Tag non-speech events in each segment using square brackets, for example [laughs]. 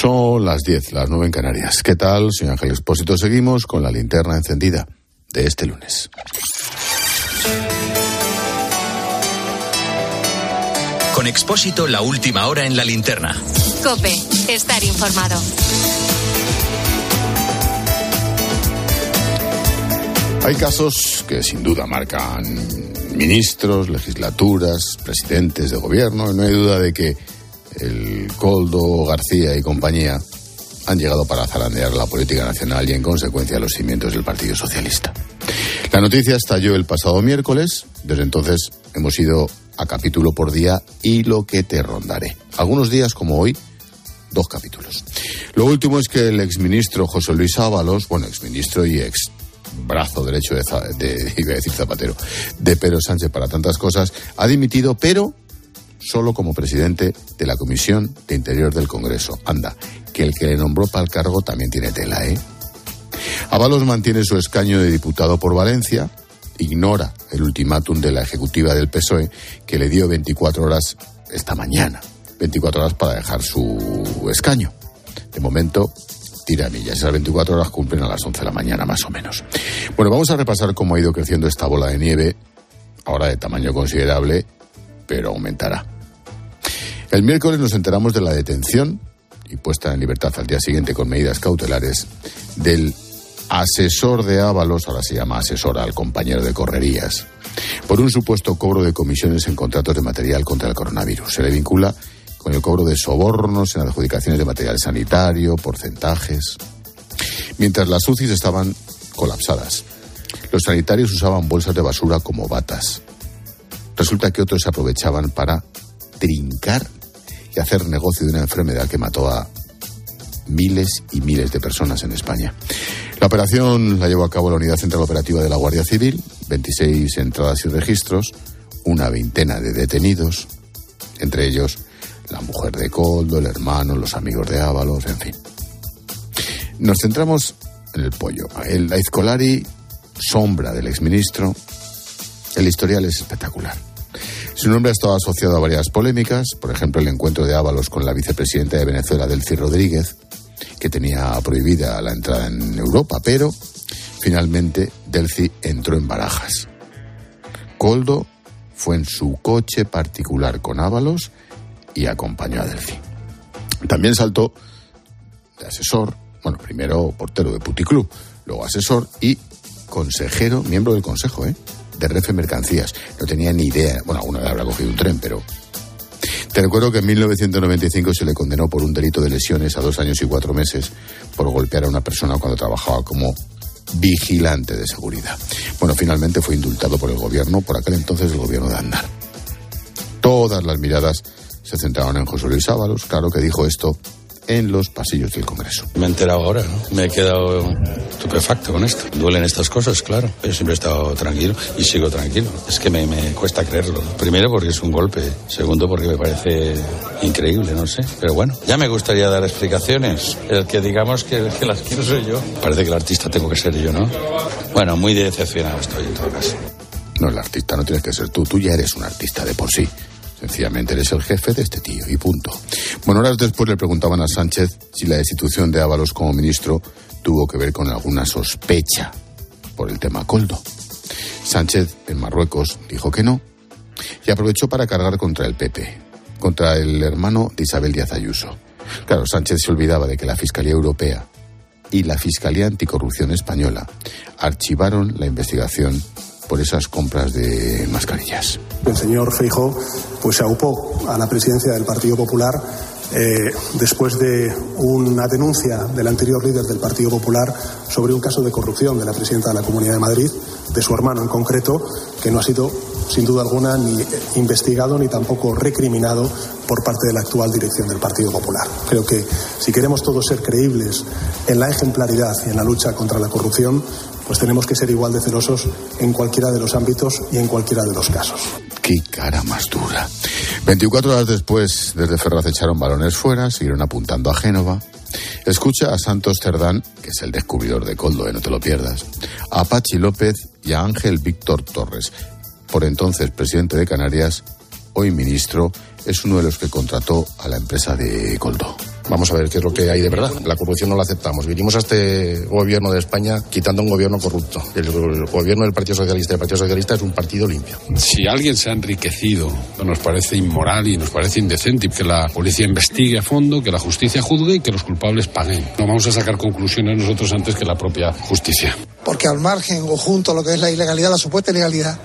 Son las 10, las 9 en Canarias. ¿Qué tal, señor Ángel Expósito? Seguimos con la linterna encendida de este lunes. Con Expósito, la última hora en la linterna. Cope, estar informado. Hay casos que sin duda marcan ministros, legislaturas, presidentes de gobierno, no hay duda de que el Coldo, García y compañía han llegado para zarandear la política nacional y en consecuencia los cimientos del Partido Socialista. La noticia estalló el pasado miércoles, desde entonces hemos ido a capítulo por día y lo que te rondaré. Algunos días como hoy, dos capítulos. Lo último es que el exministro José Luis Ábalos, bueno, exministro y ex brazo derecho de, de, [laughs] iba a decir Zapatero, de Pedro Sánchez para tantas cosas, ha dimitido, pero solo como presidente de la Comisión de Interior del Congreso. Anda, que el que le nombró para el cargo también tiene tela, ¿eh? Avalos mantiene su escaño de diputado por Valencia, ignora el ultimátum de la ejecutiva del PSOE que le dio 24 horas esta mañana, 24 horas para dejar su escaño. De momento, tira millas. Esas 24 horas cumplen a las 11 de la mañana, más o menos. Bueno, vamos a repasar cómo ha ido creciendo esta bola de nieve, ahora de tamaño considerable, pero aumentará. El miércoles nos enteramos de la detención y puesta en libertad al día siguiente con medidas cautelares del asesor de Ábalos, ahora se llama asesor al compañero de correrías, por un supuesto cobro de comisiones en contratos de material contra el coronavirus. Se le vincula con el cobro de sobornos en adjudicaciones de material sanitario, porcentajes. Mientras las UCIs estaban colapsadas, los sanitarios usaban bolsas de basura como batas. Resulta que otros aprovechaban para trincar y hacer negocio de una enfermedad que mató a miles y miles de personas en España. La operación la llevó a cabo la Unidad Central Operativa de la Guardia Civil, 26 entradas y registros, una veintena de detenidos, entre ellos la mujer de Coldo, el hermano, los amigos de Ábalos, en fin. Nos centramos en el pollo. El Aizcolari, sombra del exministro, el historial es espectacular. Su nombre ha estado asociado a varias polémicas, por ejemplo el encuentro de Ábalos con la vicepresidenta de Venezuela, Delcy Rodríguez, que tenía prohibida la entrada en Europa, pero finalmente Delcy entró en barajas. Coldo fue en su coche particular con Ábalos y acompañó a Delcy. También saltó de asesor, bueno, primero portero de Puticlub, luego asesor y consejero, miembro del consejo, ¿eh? De Refe Mercancías. No tenía ni idea. Bueno, alguna vez habrá cogido un tren, pero. Te recuerdo que en 1995 se le condenó por un delito de lesiones a dos años y cuatro meses por golpear a una persona cuando trabajaba como vigilante de seguridad. Bueno, finalmente fue indultado por el gobierno, por aquel entonces el gobierno de Andar. Todas las miradas se centraron en José Luis Ábalos, claro que dijo esto en los pasillos del Congreso. Me he enterado ahora, ¿no? Me he quedado estupefacto con esto. Duelen estas cosas, claro. Yo siempre he estado tranquilo y sigo tranquilo. Es que me, cuesta creerlo. Primero porque es un golpe. Segundo porque me parece increíble, no sé. Pero bueno, ya me gustaría dar explicaciones. El que digamos que, que las quiero soy yo. Parece que el artista tengo que ser yo, ¿no? Bueno, muy decepcionado estoy en todo caso. No, el artista no tienes que ser tú. Tú ya eres un artista de por sí. Sencillamente eres el jefe de este tío y punto. Bueno, horas después le preguntaban a Sánchez si la destitución de Ábalos como ministro tuvo que ver con alguna sospecha por el tema Coldo. Sánchez, en Marruecos, dijo que no y aprovechó para cargar contra el PP, contra el hermano de Isabel Díaz Ayuso. Claro, Sánchez se olvidaba de que la Fiscalía Europea y la Fiscalía Anticorrupción Española archivaron la investigación por esas compras de mascarillas. El señor Feijó pues se aupó a la presidencia del Partido Popular eh, después de una denuncia del anterior líder del Partido Popular sobre un caso de corrupción de la presidenta de la Comunidad de Madrid, de su hermano en concreto, que no ha sido sin duda alguna ni investigado ni tampoco recriminado por parte de la actual dirección del Partido Popular. Creo que si queremos todos ser creíbles en la ejemplaridad y en la lucha contra la corrupción, pues tenemos que ser igual de celosos en cualquiera de los ámbitos y en cualquiera de los casos. Qué cara más dura. 24 horas después, desde Ferraz echaron balones fuera, siguieron apuntando a Génova. Escucha a Santos Cerdán, que es el descubridor de Coldo, eh, no te lo pierdas, a Pachi López y a Ángel Víctor Torres, por entonces presidente de Canarias, hoy ministro, es uno de los que contrató a la empresa de Coldo. Vamos a ver qué es lo que hay de verdad. La corrupción no la aceptamos. Vinimos a este gobierno de España quitando un gobierno corrupto. El, gobierno del Partido Socialista, el Partido Socialista es un partido limpio. Si alguien se ha enriquecido, nos parece inmoral y nos parece indecente que la policía investigue a fondo, que la justicia juzgue y que los culpables paguen. No vamos a sacar conclusiones nosotros antes que la propia justicia. Porque al margen o junto a lo que es la ilegalidad, la supuesta ilegalidad,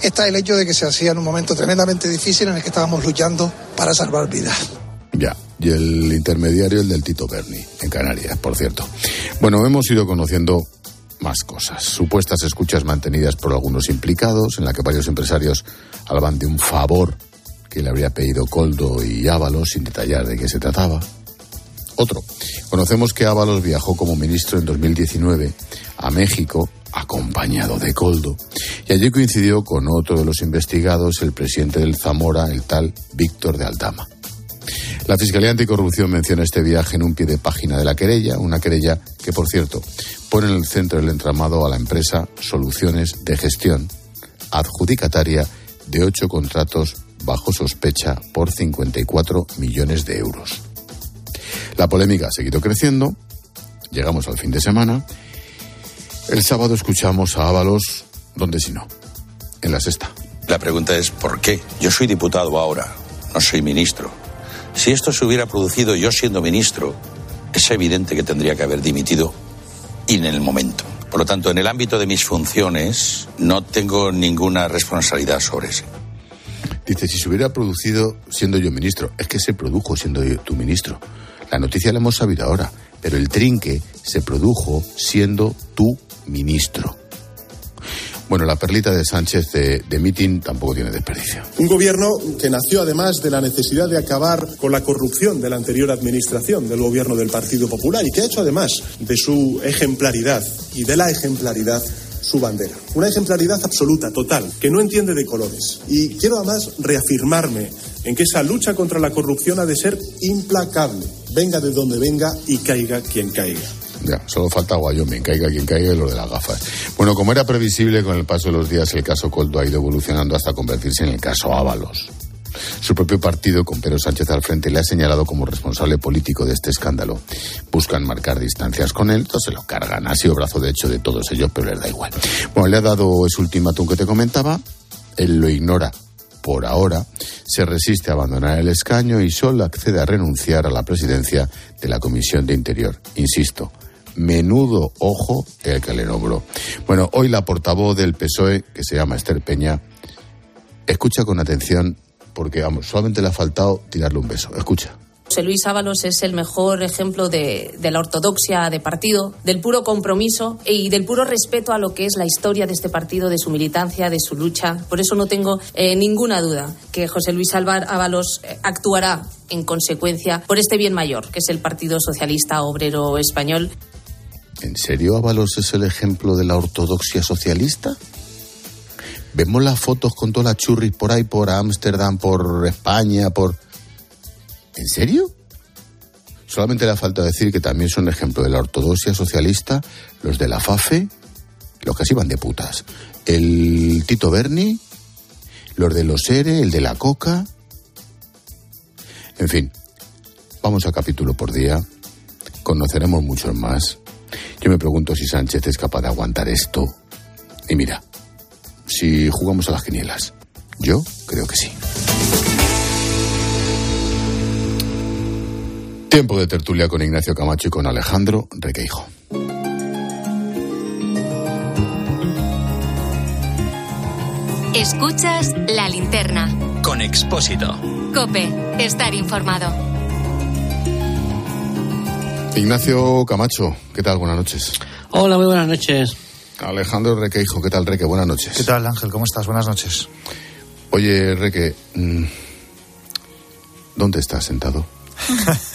está el hecho de que se hacía en un momento tremendamente difícil en el que estábamos luchando para salvar vidas. Ya, y el intermediario, el del Tito Berni, en Canarias, por cierto. Bueno, hemos ido conociendo más cosas. Supuestas escuchas mantenidas por algunos implicados, en la que varios empresarios hablaban de un favor que le habría pedido Coldo y Ábalos, sin detallar de qué se trataba. Otro. Conocemos que Ábalos viajó como ministro en 2019 a México acompañado de Coldo. Y allí coincidió con otro de los investigados, el presidente del Zamora, el tal Víctor de Aldama. La Fiscalía Anticorrupción menciona este viaje en un pie de página de la querella, una querella que, por cierto, pone en el centro del entramado a la empresa Soluciones de Gestión, adjudicataria de ocho contratos bajo sospecha por 54 millones de euros. La polémica ha seguido creciendo, llegamos al fin de semana el sábado escuchamos a Ábalos, ¿dónde si no? En la sexta. La pregunta es ¿por qué? Yo soy diputado ahora, no soy ministro. Si esto se hubiera producido yo siendo ministro, es evidente que tendría que haber dimitido en el momento. Por lo tanto, en el ámbito de mis funciones no tengo ninguna responsabilidad sobre eso. Dice, si se hubiera producido siendo yo ministro, es que se produjo siendo yo tu ministro. La noticia la hemos sabido ahora, pero el trinque se produjo siendo tú ministro. Bueno, la perlita de Sánchez de, de mitin tampoco tiene desperdicio. Un gobierno que nació además de la necesidad de acabar con la corrupción de la anterior administración del gobierno del Partido Popular y que ha hecho además de su ejemplaridad y de la ejemplaridad su bandera. Una ejemplaridad absoluta, total, que no entiende de colores. Y quiero además reafirmarme en que esa lucha contra la corrupción ha de ser implacable, venga de donde venga y caiga quien caiga. Ya, solo falta Wyoming, caiga quien caiga y lo de las gafas. Bueno, como era previsible, con el paso de los días el caso Coldo ha ido evolucionando hasta convertirse en el caso Ábalos. Su propio partido, con Pedro Sánchez al frente, le ha señalado como responsable político de este escándalo. Buscan marcar distancias con él, entonces se lo cargan. Ha sido brazo de hecho de todos ellos, pero les da igual. Bueno, le ha dado ese ultimátum que te comentaba, él lo ignora por ahora, se resiste a abandonar el escaño y solo accede a renunciar a la presidencia de la Comisión de Interior. Insisto, menudo ojo el que le nombró. Bueno, hoy la portavoz del PSOE, que se llama Esther Peña, escucha con atención porque, vamos, solamente le ha faltado tirarle un beso. Escucha. José Luis Ábalos es el mejor ejemplo de, la ortodoxia de partido, del puro compromiso y del puro respeto a lo que es la historia de este partido, de su militancia, de su lucha. Por eso no tengo eh, ninguna duda que José Luis Ábalos eh, actuará en consecuencia por este bien mayor, que es el Partido Socialista Obrero Español. ¿En serio Ábalos es el ejemplo de la ortodoxia socialista? Vemos las fotos con todas las churris por ahí, por Ámsterdam, por España, por... ¿En serio? Solamente le falta decir que también son ejemplo de la ortodoxia socialista los de la FAFE, los que se iban de putas. El Tito Berni, los de los ERE, el de la Coca. En fin, vamos a capítulo por día. Conoceremos muchos más. Yo me pregunto si Sánchez es capaz de aguantar esto. Y mira, si jugamos a las quinielas? Yo creo que sí. Tiempo de tertulia con Ignacio Camacho y con Alejandro Requeijo. Escuchas la linterna. Con Expósito. Cope, estar informado. Ignacio Camacho, ¿qué tal? Buenas noches. Hola, muy buenas noches. Alejandro Requeijo, ¿qué tal, Reque? Buenas noches. ¿Qué tal, Ángel? ¿Cómo estás? Buenas noches. Oye, Reque, mm, ¿dónde estás sentado? [laughs]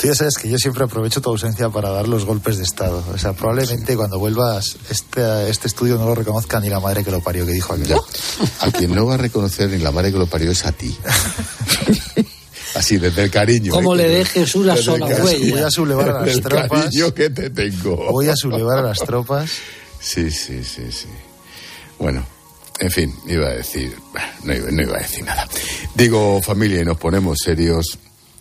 Tú ya sabes que yo siempre aprovecho tu ausencia para dar los golpes de Estado. O sea, probablemente cuando vuelvas, este, este estudio no lo reconozca ni la madre que lo parió, que dijo aquel. A quien no va a reconocer ni la madre que lo parió es a ti. [laughs] Así, desde el cariño. Como ¿eh? le dejes una sola huella. Voy a sublevar a las tropas. cariño que te tengo. Voy a sublevar a las tropas. Sí, sí, sí, sí. Bueno, en fin, iba a decir, no iba, no iba a decir nada. Digo, familia, y nos ponemos serios.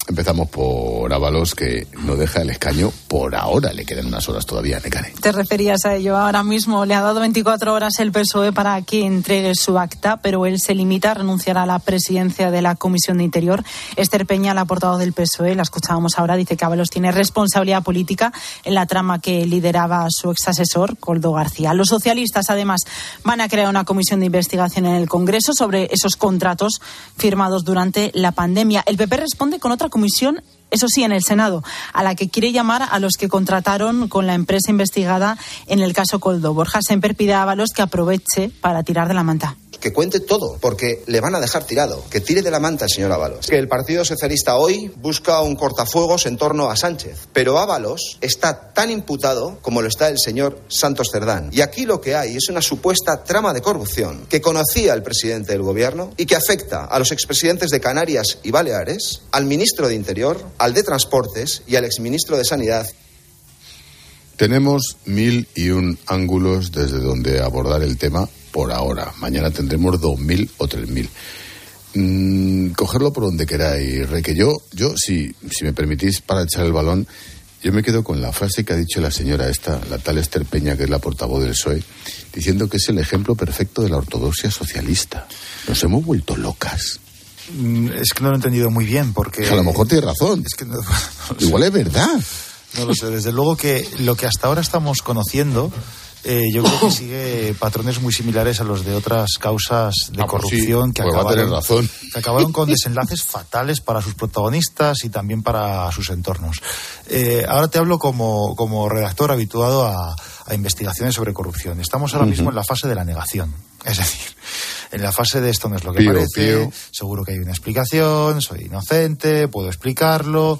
Empezamos por Ábalos, que no deja el escaño por ahora. Le quedan unas horas todavía, Necane. Te referías a ello. Ahora mismo le ha dado 24 horas el PSOE para que entregue su acta, pero él se limita a renunciar a la presidencia de la Comisión de Interior. Esther Peña, la portavoz del PSOE, la escuchábamos ahora, dice que Ábalos tiene responsabilidad política en la trama que lideraba su ex asesor, Coldo García. Los socialistas, además, van a crear una comisión de investigación en el Congreso sobre esos contratos firmados durante la pandemia. El PP responde con otra comisión eso sí, en el Senado, a la que quiere llamar a los que contrataron con la empresa investigada en el caso Coldo. Borja Semper pide a Ábalos que aproveche para tirar de la manta que cuente todo, porque le van a dejar tirado, que tire de la manta el señor Ábalos. Que el Partido Socialista hoy busca un cortafuegos en torno a Sánchez, pero Ábalos está tan imputado como lo está el señor Santos Cerdán. Y aquí lo que hay es una supuesta trama de corrupción que conocía el presidente del gobierno y que afecta a los expresidentes de Canarias y Baleares, al ministro de Interior, al de Transportes y al exministro de Sanidad. Tenemos mil y un ángulos desde donde abordar el tema por ahora. Mañana tendremos dos mil o tres mil. Mm, cogerlo por donde queráis, Rey. Que yo, yo si, si me permitís, para echar el balón, yo me quedo con la frase que ha dicho la señora esta, la tal Esther Peña, que es la portavoz del PSOE, diciendo que es el ejemplo perfecto de la ortodoxia socialista. Nos hemos vuelto locas. Mm, es que no lo he entendido muy bien, porque... A lo mejor tiene razón. Es que no, [laughs] Igual es verdad. No lo sé. Desde luego que lo que hasta ahora estamos conociendo eh, yo creo que sigue patrones muy similares a los de otras causas de Ah, pues sí, corrupción que, pues acabaron, razón. que acabaron con [laughs] desenlaces fatales para sus protagonistas y también para sus entornos. Eh, ahora te hablo como, como redactor habituado a, a investigaciones sobre corrupción. Estamos ahora mismo en la fase de la negación. Es decir, en la fase de esto no es lo que Pío, parece, pío. seguro que hay una explicación, soy inocente, puedo explicarlo.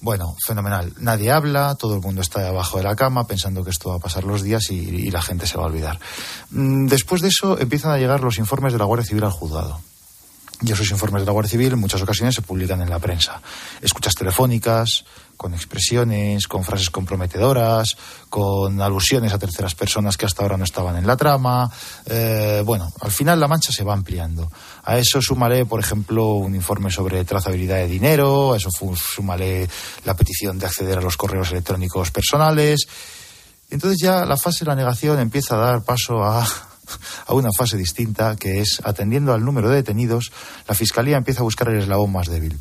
Bueno, fenomenal. Nadie habla, todo el mundo está debajo de la cama pensando que esto va a pasar los días y, la gente se va a olvidar. Mm, Después de eso empiezan a llegar los informes de la Guardia Civil al juzgado. Y esos informes de la Guardia Civil en muchas ocasiones se publican en la prensa. Escuchas telefónicas, con expresiones, con frases comprometedoras, con alusiones a terceras personas que hasta ahora no estaban en la trama. Eh, bueno, al final la mancha se va ampliando. A eso súmale, por ejemplo, un informe sobre trazabilidad de dinero, a eso súmale la petición de acceder a los correos electrónicos personales. Entonces ya la fase de la negación empieza a dar paso a, [laughs] a una fase distinta, que es, atendiendo al número de detenidos, la Fiscalía empieza a buscar el eslabón más débil.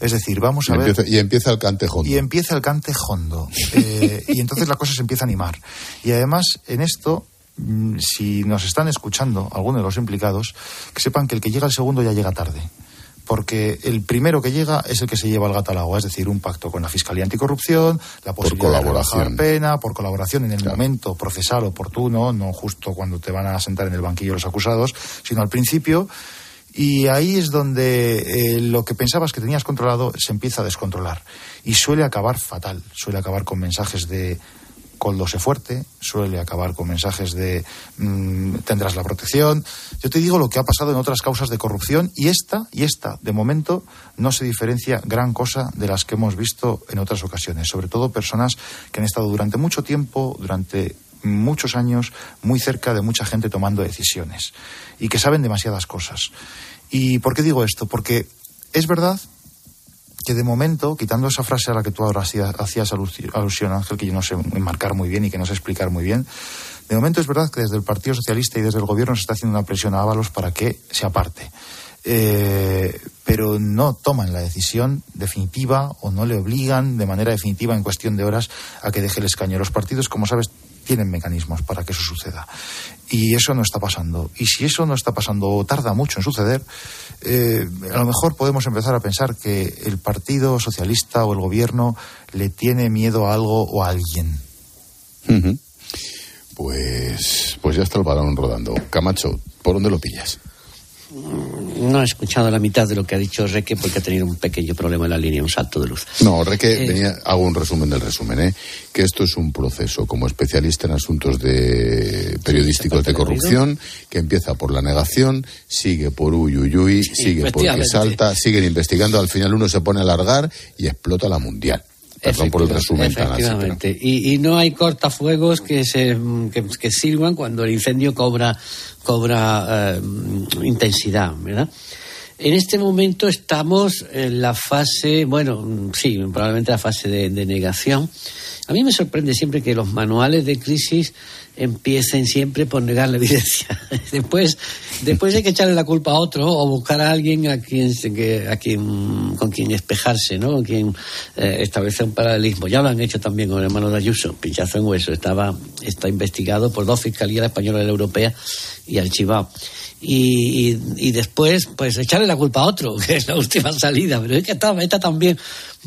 Es decir, vamos Y a ver... empieza, y empieza el cantejón. Y empieza el cante hondo. Eh, y entonces la cosa se empieza a animar. Y además, en esto, si nos están escuchando algunos de los implicados, que sepan que el que llega al segundo ya llega tarde. Porque el primero que llega es el que se lleva el gato al agua, es decir, un pacto con la Fiscalía Anticorrupción, la posibilidad de rebajar pena, por colaboración en el momento procesal oportuno, no justo cuando te van a sentar en el banquillo los acusados, sino al principio. Y ahí es donde eh, lo que pensabas que tenías controlado se empieza a descontrolar. Y suele acabar fatal. Suele acabar con mensajes de Coldo sé fuerte, suele acabar con mensajes de mm, tendrás la protección. Yo te digo lo que ha pasado en otras causas de corrupción y esta, y esta, de momento, no se diferencia gran cosa de las que hemos visto en otras ocasiones. Sobre todo personas que han estado durante mucho tiempo, durante muchos años, muy cerca de mucha gente tomando decisiones y que saben demasiadas cosas. ¿Y por qué digo esto? Porque es verdad que de momento, quitando esa frase a la que tú ahora hacías, hacías alusi- alusión, Ángel, que yo no sé enmarcar muy bien y que no sé explicar muy bien, de momento es verdad que desde el Partido Socialista y desde el Gobierno se está haciendo una presión a Ábalos para que se aparte. Eh, pero no toman la decisión definitiva o no le obligan de manera definitiva en cuestión de horas a que deje el escaño. Los partidos, como sabes, tienen mecanismos para que eso suceda. Y eso no está pasando. Y si eso no está pasando o tarda mucho en suceder, eh, a lo mejor podemos empezar a pensar que el Partido Socialista o el Gobierno le tiene miedo a algo o a alguien. Pues, pues ya está el balón rodando. Camacho, ¿por dónde lo pillas? No he escuchado la mitad de lo que ha dicho Reque porque ha tenido un pequeño problema en la línea, un salto de luz. No, Reque, Eh. venía, hago un resumen del resumen, ¿eh? que esto es un proceso como especialista en asuntos de periodísticos de corrupción, que empieza por la negación, sigue por uyuyuy, sigue porque salta, siguen investigando, al final uno se pone a alargar y explota la mundial. Perdón por el resumen tan así. pero-. Y, y no hay cortafuegos que, se, que, que sirvan cuando el incendio cobra, cobra eh, intensidad, ¿verdad? En este momento estamos en la fase, bueno, sí, probablemente la fase de, negación. A mí me sorprende siempre que los manuales de crisis empiecen siempre por negar la evidencia. [laughs] después, después hay que echarle la culpa a otro o buscar a alguien a quien, a quien con quien espejarse, ¿no? Con quien eh, establecer un paralelismo. Ya lo han hecho también con el hermano de Ayuso, pinchazo en hueso. Estaba, está investigado por dos fiscalías, la española y la europea, y archivado. Y, y, después, pues echarle la culpa a otro, [laughs] que es la última salida. Pero es que esta, esta también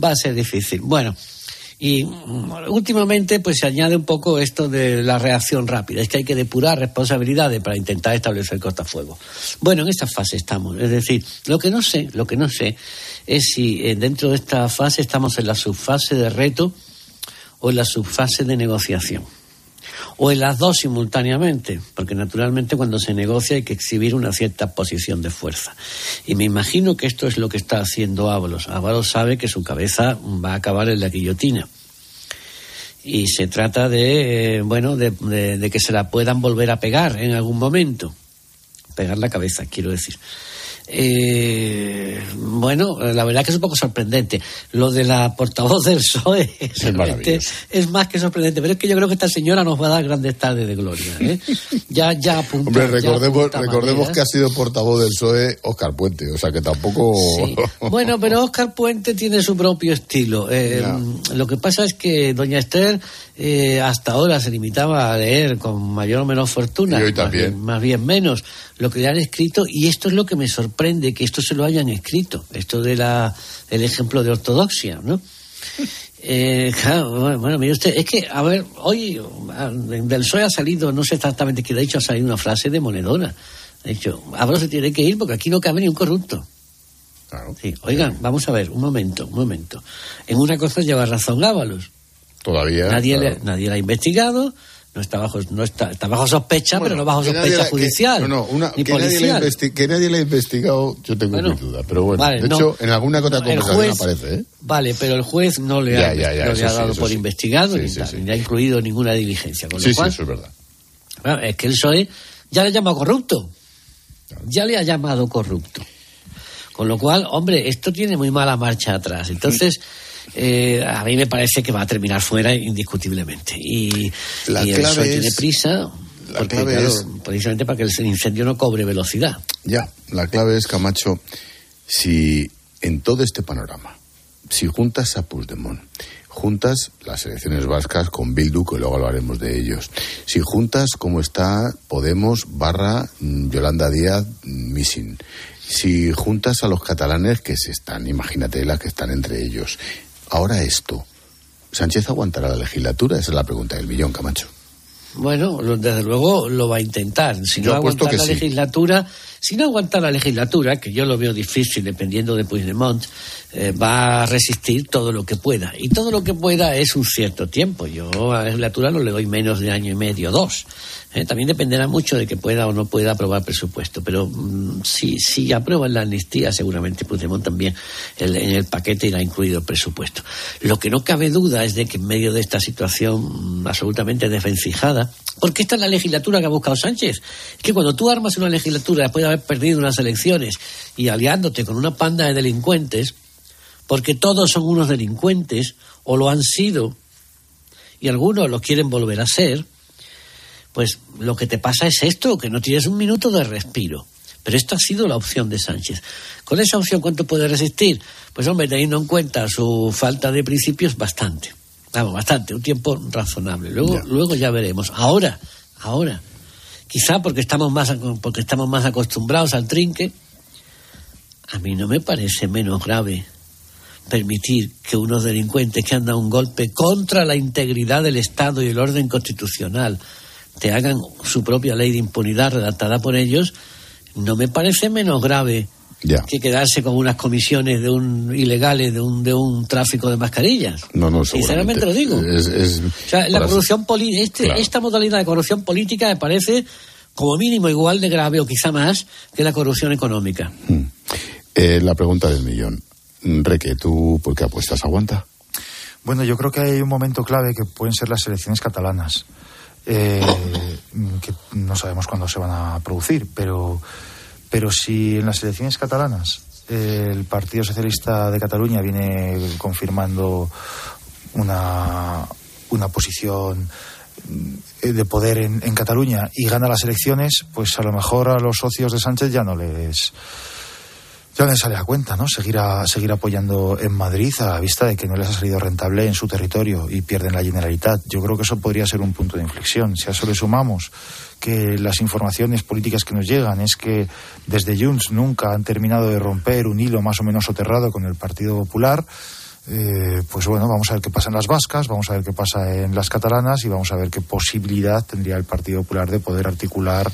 va a ser difícil. Bueno. Y últimamente pues se añade un poco esto de la reacción rápida. Es que hay que depurar responsabilidades para intentar establecer cortafuego. Bueno, en esta fase estamos. Es decir, lo que no sé, lo que no sé es si eh, dentro de esta fase estamos en la subfase de reto o en la subfase de negociación. O en las dos simultáneamente, porque naturalmente cuando se negocia hay que exhibir una cierta posición de fuerza. Y me imagino que esto es lo que está haciendo Ábalos. Ábalos sabe que su cabeza va a acabar en la guillotina y se trata de, eh, bueno, de, de, de, que se la puedan volver a pegar en algún momento. Pegar la cabeza, quiero decir. Eh, bueno, la verdad que es un poco sorprendente. Lo de la portavoz del PSOE es, es, más que sorprendente, pero es que yo creo que esta señora nos va a dar grandes tardes de gloria. ¿eh? Ya, ya apunta, Hombre, recordemos, ya recordemos que ha sido portavoz del PSOE Oscar Puente, o sea que tampoco. Sí. [laughs] Bueno, pero Oscar Puente tiene su propio estilo. Eh, lo que pasa es que doña Esther eh, hasta ahora se limitaba a leer con mayor o menor fortuna, y hoy también. Más, bien, más bien menos, lo que le han escrito, y esto es lo que me sorprende, que esto se lo hayan escrito, esto de la, el ejemplo de ortodoxia, ¿no? [laughs] Eh, claro, bueno, mire usted, es que, a ver, hoy del PSOE ha salido, no sé exactamente qué, de hecho ha salido una frase de Monedona. De hecho, ahora se tiene que ir porque aquí no cabe ni un corrupto. Claro. Sí, oigan, sí. vamos a ver, un momento, un momento. En una cosa lleva razón Ábalos. Todavía. Nadie, claro. le, nadie la ha investigado, no está bajo, no está, está bajo sospecha, bueno, pero no bajo sospecha la, judicial. Que, no, no, una, ni que, policial. Nadie la que nadie la ha investigado, yo tengo bueno, mi duda. Pero bueno, vale, de no, hecho, en alguna otra conversación juez, aparece. ¿eh? Vale, pero el juez no le ya, ha, ya, ya, no le ha sí, dado por sí. investigado sí, ni, ha incluido ninguna diligencia. Con Sí, lo cual, sí, eso es verdad. Bueno, es que el PSOE ya le ha llamado corrupto. Ya le ha llamado corrupto. Con lo cual, hombre, esto tiene muy mala marcha atrás. Entonces, eh, a mí me parece que va a terminar fuera indiscutiblemente. Y, la y el clave PSOE es, tiene prisa. La porque, clave claro, es, precisamente para que el incendio no cobre velocidad. Ya, la clave es, Camacho, si en todo este panorama, si juntas a Puigdemont, juntas las elecciones vascas con Bildu, que luego hablaremos de ellos, si juntas como está Podemos barra mm, Yolanda Díaz mm, Missing, si juntas a los catalanes que se están, imagínate las que están entre ellos, ahora esto, ¿Sánchez aguantará la legislatura? Esa es la pregunta del millón, Camacho. Bueno, desde luego lo va a intentar. Si yo no aguanta la sí. legislatura, si no aguanta la legislatura, que yo lo veo difícil dependiendo de Puigdemont, eh, va a resistir todo lo que pueda. Y todo lo que pueda es un cierto tiempo. Yo a la legislatura no le doy menos de año y medio, dos. Eh, también dependerá mucho de que pueda o no pueda aprobar presupuesto. Pero mmm, si, si aprueban la amnistía, seguramente Puigdemont también en el paquete irá incluido el presupuesto. Lo que no cabe duda es de que en medio de esta situación mmm, absolutamente desvencijada, porque esta es la legislatura que ha buscado Sánchez. Que cuando tú armas una legislatura después de haber perdido unas elecciones y aliándote con una panda de delincuentes, porque todos son unos delincuentes, o lo han sido, y algunos lo quieren volver a ser, pues lo que te pasa es esto, que no tienes un minuto de respiro. Pero esto ha sido la opción de Sánchez. Con esa opción, ¿cuánto puede resistir? Pues hombre, teniendo en cuenta su falta de principios, bastante. Vamos, bastante, un tiempo razonable. Luego, Ya. luego ya veremos. Ahora, ahora, quizá porque estamos más porque estamos más acostumbrados al trinque, a mí no me parece menos grave permitir que unos delincuentes que han dado un golpe contra la integridad del Estado y el orden constitucional te hagan su propia ley de impunidad redactada por ellos, no me parece menos grave Ya. que quedarse con unas comisiones de un ilegales de un de un tráfico de mascarillas. No, no, Sinceramente lo digo. Es, es- O sea, la corrupción política, este, Claro. esta modalidad de corrupción política me parece como mínimo igual de grave o quizá más que la corrupción económica. Eh, la pregunta del millón. Reque, ¿tú por qué apuestas? ¿Aguanta? Bueno, yo creo que hay un momento clave que pueden ser las elecciones catalanas, eh, que no sabemos cuándo se van a producir, pero Pero si en las elecciones catalanas el Partido Socialista de Cataluña viene confirmando una, una posición eh, de poder en, en, Cataluña y gana las elecciones, pues a lo mejor a los socios de Sánchez ya no les ya les sale a cuenta, ¿no? Seguir, a, seguir apoyando en Madrid a la vista de que no les ha salido rentable en su territorio y pierden la Generalitat. Yo creo que eso podría ser un punto de inflexión. Si a eso le sumamos que las informaciones políticas que nos llegan es que desde Junts nunca han terminado de romper un hilo más o menos soterrado con el Partido Popular, eh, pues bueno, vamos a ver qué pasa en las vascas, vamos a ver qué pasa en las catalanas y vamos a ver qué posibilidad tendría el Partido Popular de poder articular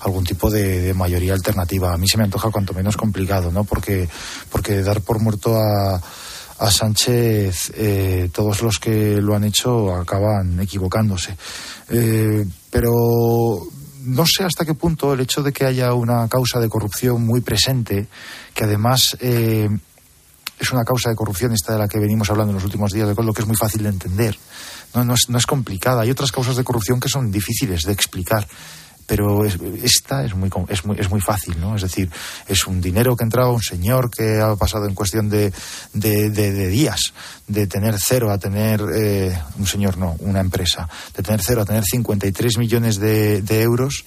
algún tipo de, mayoría alternativa. A mí se me antoja cuanto menos complicado, ¿no? Porque, porque dar por muerto a, a Sánchez, eh, todos los que lo han hecho acaban equivocándose. Eh, pero no sé hasta qué punto el hecho de que haya una causa de corrupción muy presente, que además eh, es una causa de corrupción esta de la que venimos hablando en los últimos días, de lo que es muy fácil de entender. No, no, es, no es complicada. Hay otras causas de corrupción que son difíciles de explicar pero es, esta es muy, es, muy, es muy fácil, ¿no? Es decir, es un dinero que ha entrado un señor que ha pasado en cuestión de, de, días, de tener cero a tener, eh, un señor no, una empresa, de tener cero a tener 53 millones de euros.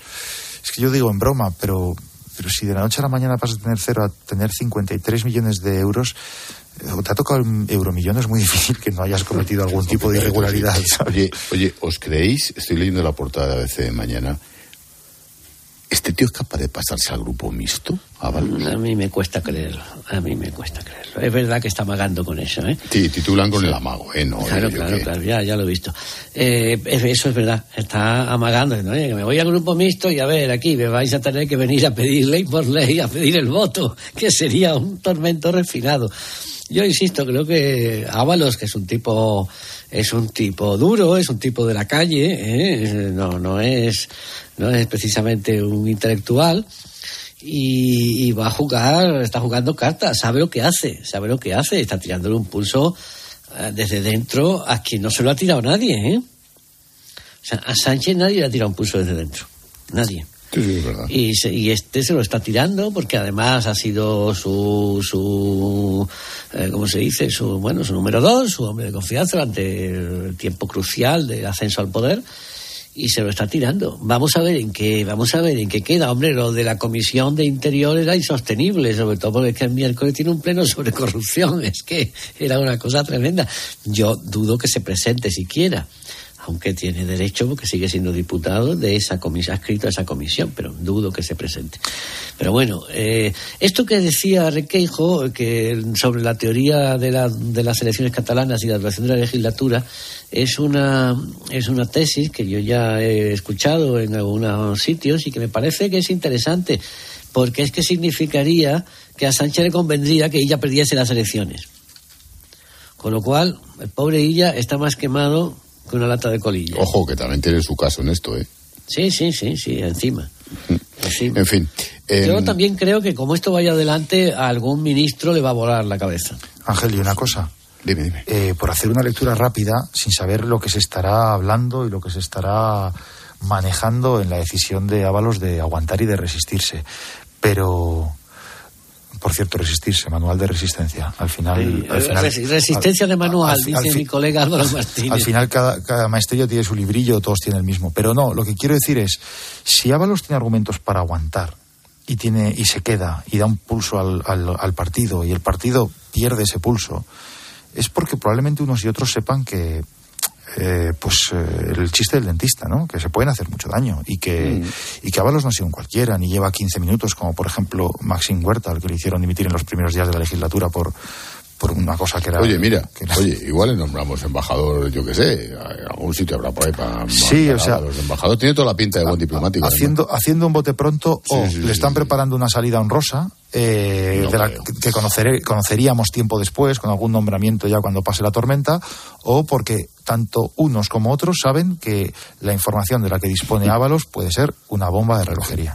Es que yo digo en broma, pero, pero si de la noche a la mañana pasas de tener cero a tener 53 millones de euros, o te ha tocado el euromillón, es muy [laughs] difícil que no hayas cometido algún [laughs] tipo de irregularidad. Oye, oye, ¿os creéis? Estoy leyendo la portada de ABC de mañana. ¿Este tío es capaz de pasarse al grupo mixto? Ábalos? A mí me cuesta creerlo, a mí me cuesta creerlo. Es verdad que está amagando con eso, ¿eh? Sí, titulan con el amago, ¿eh? No, claro, yo claro, que- claro, ya, ya lo he visto. Eh, eso es verdad, está amagando, ¿no? Oye, que me voy al grupo mixto y a ver, aquí me vais a tener que venir a pedir ley por ley, a pedir el voto, que sería un tormento refinado. Yo insisto, creo que Ábalos, que es un tipo, es un tipo duro, es un tipo de la calle, ¿eh? no, no es, no es precisamente un intelectual y, y va a jugar, está jugando cartas, sabe lo que hace, sabe lo que hace, está tirándole un pulso eh, desde dentro a quien no se lo ha tirado nadie, ¿eh? O sea, a Sánchez nadie le ha tirado un pulso desde dentro, nadie. Sí, sí, es verdad. Y, se- y este se lo está tirando porque además ha sido su, su eh, ¿cómo se dice? Su, bueno, su número dos, su hombre de confianza durante el tiempo crucial del ascenso al poder y se lo está tirando. Vamos a ver en qué, vamos a ver en qué queda. Hombre, lo de la Comisión de Interior era insostenible, sobre todo porque el miércoles tiene un pleno sobre corrupción. [laughs] Es que era una cosa tremenda. Yo dudo que se presente siquiera aunque tiene derecho porque sigue siendo diputado de esa comisión, adscrito a esa comisión, pero dudo que se presente. Pero bueno, eh, esto que decía Requeijo, que sobre la teoría de, la- de las elecciones catalanas y la duración de la legislatura, es una, es una tesis que yo ya he escuchado en algunos sitios y que me parece que es interesante, porque es que significaría que a Sánchez le convendría que ella perdiese las elecciones. Con lo cual, el pobre Illa está más quemado que una lata de colilla. Ojo, que también tiene su caso en esto, ¿eh? Sí, sí, sí, sí, encima. Encima. En fin. Yo em, también creo que como esto vaya adelante, a algún ministro le va a volar la cabeza. Ángel, y una cosa. Dime, dime. Eh, por hacer una lectura rápida, sin saber lo que se estará hablando y lo que se estará manejando en la decisión de Ábalos de aguantar y de resistirse. Pero, por cierto, resistirse, manual de resistencia. Al final. Al resistencia de manual, al- dice fi- mi colega Álvaro Martínez. Al final cada, cada maestrillo tiene su librillo, todos tienen el mismo. Pero no, lo que quiero decir es, si Ábalos tiene argumentos para aguantar y tiene y se queda y da un pulso al, al- al partido y el partido pierde ese pulso, es porque probablemente unos y otros sepan que eh, pues eh, el chiste del dentista, ¿no? Que se pueden hacer mucho daño y que, y que Ábalos no ha sido un cualquiera, ni lleva 15 minutos, como por ejemplo Maxim Huerta, al que le hicieron dimitir en los primeros días de la legislatura por, por una cosa que era... Oye, mira, que era- oye, igual le nombramos embajador, yo qué sé, a- algún sitio habrá por ahí para Sí, o sea, los embajadores. Tiene toda la pinta de buen diplomático. haciendo, haciendo un bote pronto Sí, o sí, le sí, están preparando una salida honrosa eh, No de la creo. que- conoceré- conoceríamos tiempo después con algún nombramiento ya cuando pase la tormenta o porque tanto unos como otros saben que la información de la que dispone Ábalos puede ser una bomba de relojería.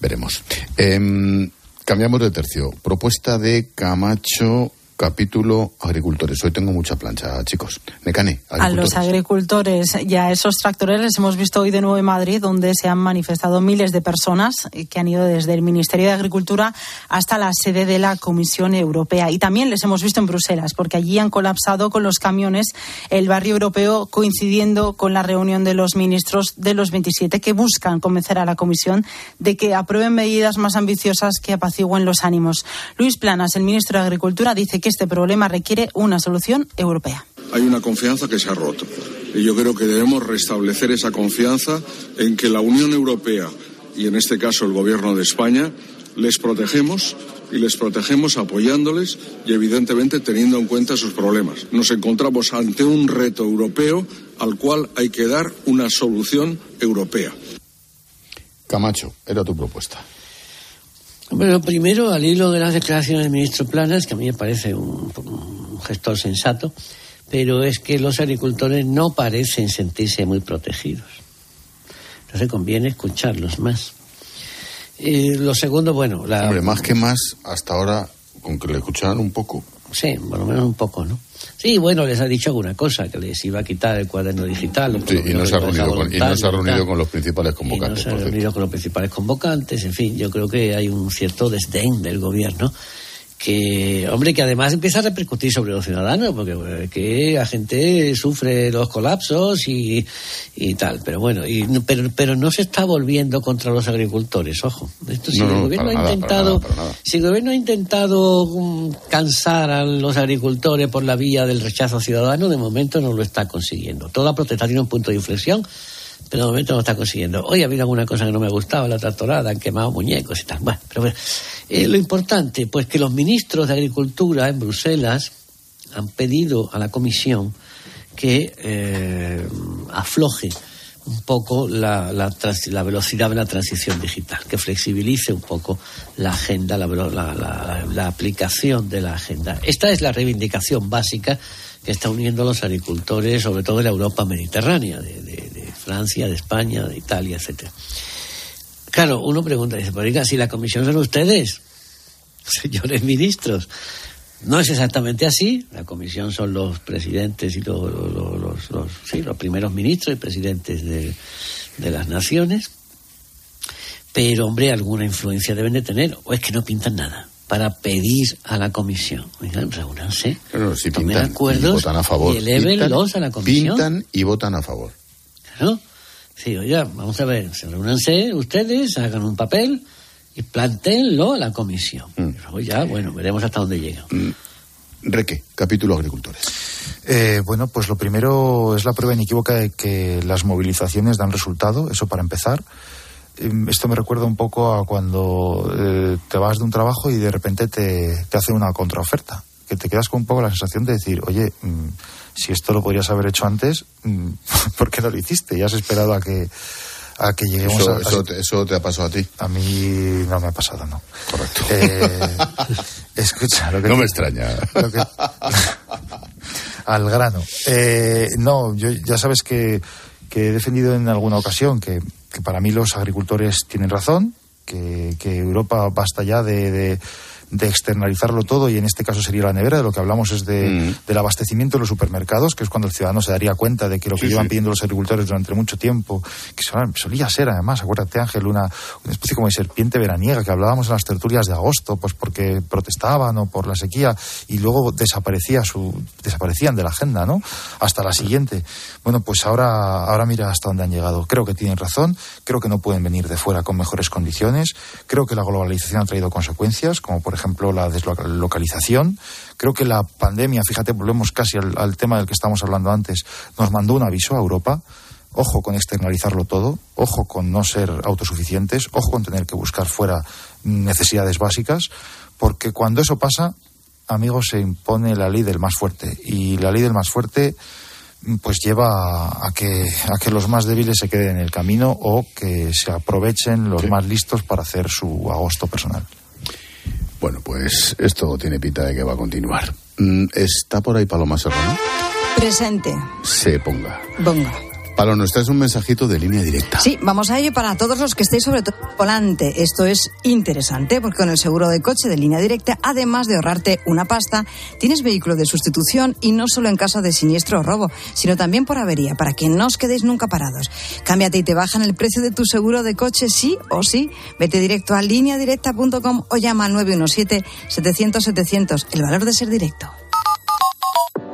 Veremos. Em, cambiamos de tercio. Propuesta de Camacho capítulo agricultores. Hoy tengo mucha plancha, chicos. Necane, A los agricultores y a esos tractores les hemos visto hoy de nuevo en Madrid, donde se han manifestado miles de personas que han ido desde el Ministerio de Agricultura hasta la sede de la Comisión Europea. Y también les hemos visto en Bruselas, porque allí han colapsado con los camiones el barrio europeo, coincidiendo con la reunión de los ministros de los 27 que buscan convencer a la Comisión de que aprueben medidas más ambiciosas que apacigüen los ánimos. Luis Planas, el ministro de Agricultura, dice que este problema requiere una solución europea. Hay una confianza que se ha roto y yo creo que debemos restablecer esa confianza en que la Unión Europea y en este caso el Gobierno de España les protegemos y les protegemos apoyándoles y evidentemente teniendo en cuenta sus problemas. Nos encontramos ante un reto europeo al cual hay que dar una solución europea. Camacho, era tu propuesta. Bueno, primero, al hilo de las declaraciones del ministro Planas, que a mí me parece un, gestor sensato, pero es que los agricultores no parecen sentirse muy protegidos. Entonces conviene escucharlos más. Y lo segundo, bueno... La... Hombre, más que más, hasta ahora, con que le escucharan un poco. Sí, por lo menos un poco, ¿no? Sí, bueno, les ha dicho alguna cosa, que les iba a quitar el cuaderno digital. Sí, y no, se ha reunido, con, y no se ha reunido con los principales convocantes. Y no se ha reunido con los principales convocantes, en fin, yo creo que hay un cierto desdén del gobierno que, hombre, que además empieza a repercutir sobre los ciudadanos, porque eh, que la gente sufre los colapsos y, y tal, pero bueno, y, pero, pero no se está volviendo contra los agricultores, ojo. Esto, si, el gobierno ha intentado, si el gobierno ha intentado um, cansar a los agricultores por la vía del rechazo ciudadano, de momento no lo está consiguiendo. Toda protesta tiene un punto de inflexión pero de momento no está consiguiendo. Hoy ha habido alguna cosa que no me ha gustado, la tractorada, han quemado muñecos y tal. Bueno, pero bueno, eh, lo importante, pues que los ministros de Agricultura en Bruselas han pedido a la Comisión que eh, afloje un poco la, velocidad de la transición digital, que flexibilice un poco la agenda, la, la, aplicación de la agenda. Esta es la reivindicación básica que está uniendo a los agricultores, sobre todo de la Europa mediterránea, de, Francia, de España, de Italia, etcétera. Claro, uno pregunta, dice, pero si la comisión son ustedes, [laughs] señores ministros, no es exactamente así. La comisión son los presidentes y los, los, sí, los primeros ministros y presidentes de, de, las naciones. Pero, hombre, alguna influencia deben de tener. O es que no pintan nada para pedir a la comisión. Oigan, reúnanse, si tomen acuerdos y, votan a favor. y elévenlos a la comisión. Pintan y votan a favor. Claro. Sí, oye, vamos a ver, se reúnanse ustedes, hagan un papel y plantéenlo a la comisión. Mm. luego ya, bueno, veremos hasta dónde llega. Mm. Reque, capítulo agricultores. Eh, bueno, pues lo primero es la prueba inequívoca de que las movilizaciones dan resultado, eso para empezar. Em, esto me recuerda un poco a cuando eh, te vas de un trabajo y de repente te, te hacen una contraoferta, que te quedas con un poco la sensación de decir, oye, mm, si esto lo podrías haber hecho antes, [laughs] ¿por qué no lo hiciste? Ya has esperado a que a que lleguemos eso, a, eso, te, eso, te, ha pasado a ti? A mí no me ha pasado, no. Correcto. Eh, [laughs] escucha, lo que no me extraña. [laughs] al grano. Eh, no, yo ya sabes que, que, he defendido en alguna ocasión que, que, para mí los agricultores tienen razón, que, que Europa basta ya de, de de externalizarlo todo y en este caso sería la nevera, de lo que hablamos es de, mm. del abastecimiento de los supermercados, que es cuando el ciudadano se daría cuenta de que lo que llevan pidiendo los agricultores durante mucho tiempo, que solía ser además, acuérdate Ángel, una, una especie como de serpiente veraniega que hablábamos en las tertulias de agosto, pues porque protestaban o por la sequía y luego desaparecía su, desaparecían de la agenda, ¿no? Hasta la siguiente. Bueno, pues ahora, ahora mira hasta dónde han llegado. Creo que tienen razón, creo que no pueden venir de fuera con mejores condiciones, creo que la globalización ha traído consecuencias, como por ejemplo, la deslocalización. Creo que la pandemia, fíjate, volvemos casi al, tema del que estamos hablando antes, nos mandó un aviso a Europa. Ojo con externalizarlo todo, ojo con no ser autosuficientes, ojo con tener que buscar fuera necesidades básicas, porque cuando eso pasa, amigos, se impone la ley del más fuerte. Y la ley del más fuerte pues lleva a que, a que los más débiles se queden en el camino o que se aprovechen los más listos para hacer su agosto personal. Bueno, pues esto tiene pinta de que va a continuar. Mm, ¿Está por ahí Paloma Serrano? Presente. Se ponga. Ponga. Palo, nos traes un mensajito de línea directa. Sí, vamos a ello para todos los que estéis sobre todo volante. Esto es interesante porque con el seguro de coche de línea directa, además de ahorrarte una pasta, tienes vehículo de sustitución y no solo en caso de siniestro o robo, sino también por avería, para que no os quedéis nunca parados. Cámbiate y te bajan el precio de tu seguro de coche sí o sí. Vete directo a lineadirecta.com o llama al 917-700-700. El valor de ser directo.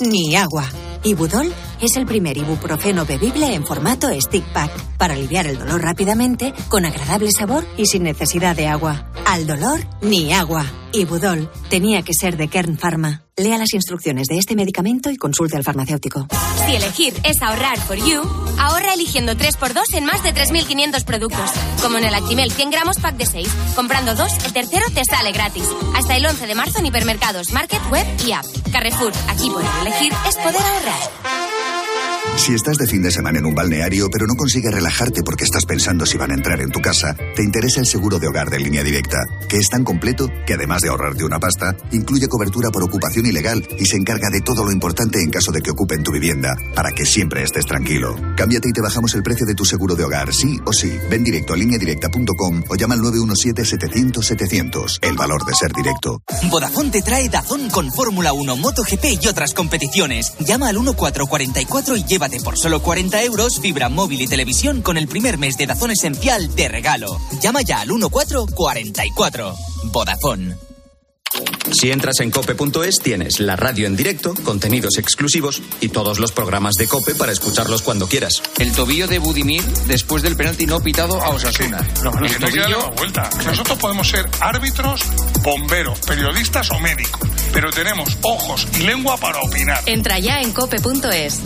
ni agua. Ibudol es el primer ibuprofeno bebible en formato stick pack para aliviar el dolor rápidamente, con agradable sabor y sin necesidad de agua. Al dolor, ni agua. Ibudol tenía que ser de Kern Pharma. Lea las instrucciones de este medicamento y consulte al farmacéutico. Si elegir es ahorrar for you, ahorra eligiendo 3x2 en más de 3.500 productos. Como en el Actimel 100 gramos pack de 6. Comprando dos, el tercero te sale gratis. Hasta el 11 de marzo en hipermercados, market, web y app. Carrefour, aquí poder es poder ahorrar. Si estás de fin de semana en un balneario pero no consigues relajarte porque estás pensando si van a entrar en tu casa, te interesa el seguro de hogar de línea directa, que es tan completo que además de ahorrarte una pasta, incluye cobertura por ocupación ilegal y se encarga de todo lo importante en caso de que ocupen tu vivienda, para que siempre estés tranquilo. Cámbiate y te bajamos el precio de tu seguro de hogar, sí o sí. Ven directo a lineadirecta.com o llama al 917-700-700. El valor de ser directo. Vodafone te trae Dazón con Fórmula 1, MotoGP y otras competiciones. Llama al 1444 y llévate por solo 40 euros fibra móvil y televisión con el primer mes de Dazón Esencial de regalo. Llama ya al 1444. Vodafone. Si entras en cope.es tienes la radio en directo, contenidos exclusivos y todos los programas de Cope para escucharlos cuando quieras. El tobillo de Budimir después del penalti no pitado a Osasuna. No, no, El no que darle tobillo- vuelta. Nosotros podemos ser árbitros, bomberos, periodistas o médicos, pero tenemos ojos y lengua para opinar. Entra ya en cope.es.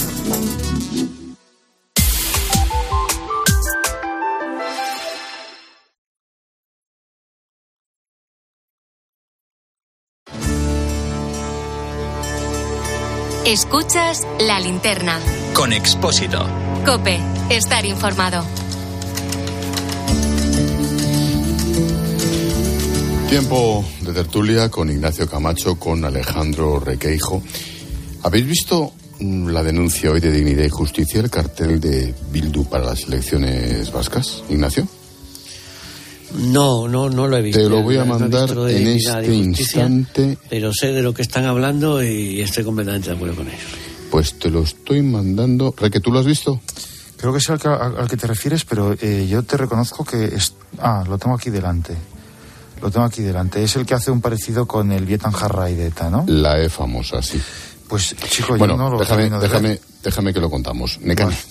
Escuchas la linterna. Con Expósito. Cope, estar informado. Tiempo de tertulia con Ignacio Camacho, con Alejandro Requeijo. ¿Habéis visto mm, la denuncia hoy de Dignidad y Justicia, el cartel de Bildu para las elecciones vascas, Ignacio? No, no, no lo he visto. Te lo voy a mandar en este justicia, instante. Pero sé de lo que están hablando y estoy completamente de acuerdo con ellos. Pues te lo estoy mandando. Reque, ¿tú lo has visto? Creo que es al que, al, al que te refieres, pero eh, yo te reconozco que... Es... Ah, lo tengo aquí delante. Lo tengo aquí delante. Es el que hace un parecido con el Vietan Harray de ETA, ¿no? La E famosa, sí. Pues, chico, bueno, yo no lo déjame, de déjame, déjame que lo contamos.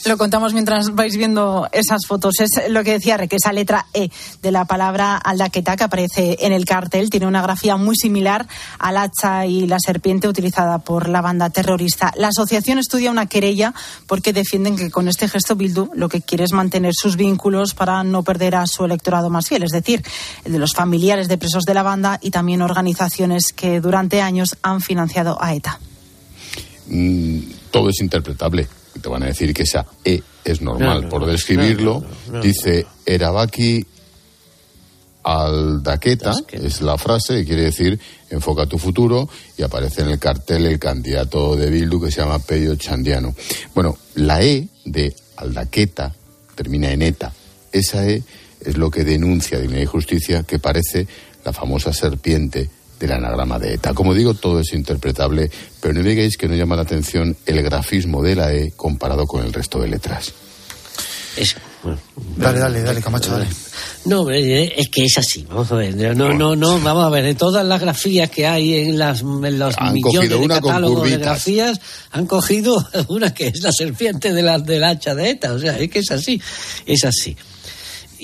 Lo contamos mientras vais viendo esas fotos. Es lo que decía Reque, esa letra E de la palabra aldaqueta que aparece en el cartel. Tiene una grafía muy similar al hacha y la serpiente utilizada por la banda terrorista. La asociación estudia una querella porque defienden que con este gesto Bildu lo que quiere es mantener sus vínculos para no perder a su electorado más fiel, es decir, el de los familiares de presos de la banda y también organizaciones que durante años han financiado a ETA. Mm, todo es interpretable. Te van a decir que esa E es normal. No, no, Por describirlo, no. dice Erabaki Aldaqueta, es la frase que quiere decir enfoca tu futuro y aparece en el cartel el candidato de Bildu que se llama Pello Chandiano. Bueno, la E de Aldaqueta termina en ETA. Esa E es lo que denuncia Dignidad y Justicia que parece la famosa serpiente del anagrama de ETA. Como digo, todo es interpretable, pero no digáis que no llama la atención el grafismo de la E comparado con el resto de letras. Es, dale, dale, dale, Camacho, dale. No, eh, es que es así, vamos a ver. No, no, no, vamos a ver. De todas las grafías que hay en, las, en los millones de catálogos de grafías, han cogido [laughs] una que es la serpiente de la, del hacha de ETA. O sea, es que es así, es así.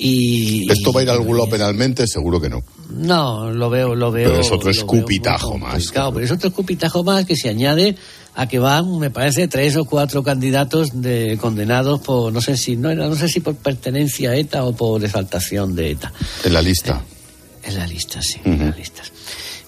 Y, ¿Esto va a ir a algún lado penalmente? Seguro que no. No, lo veo, lo veo. Pero es otro escupitajo más. Claro, pero es otro escupitajo más que se añade a que van, me parece, tres o cuatro candidatos de condenados por, no sé si, no, no sé si por pertenencia a ETA o por exaltación de ETA. En la lista. Eh, en la lista, sí, en la lista.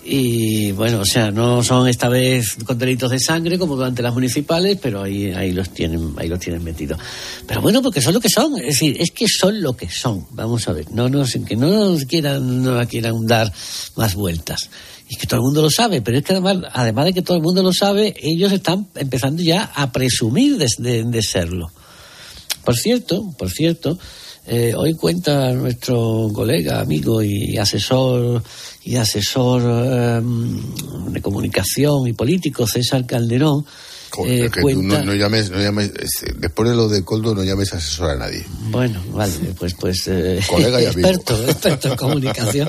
Y bueno, o sea, no son esta vez con delitos de sangre como durante las municipales, pero ahí, ahí los tienen, ahí los tienen metidos. Pero bueno, porque son lo que son, es decir, es que son lo que son. Vamos a ver, no nos, que no nos quieran, no quieran dar más vueltas. Y que todo el mundo lo sabe, pero es que además, además de que todo el mundo lo sabe, ellos están empezando ya a presumir de, de serlo. Por cierto, por cierto, eh, hoy cuenta nuestro colega, amigo y asesor y asesor em, de comunicación y político César Calderón. Eh, no, llames, no llames, después de lo de Coldo no llames asesor a nadie. Bueno, vale, pues, pues eh, Colega y experto, experto en comunicación,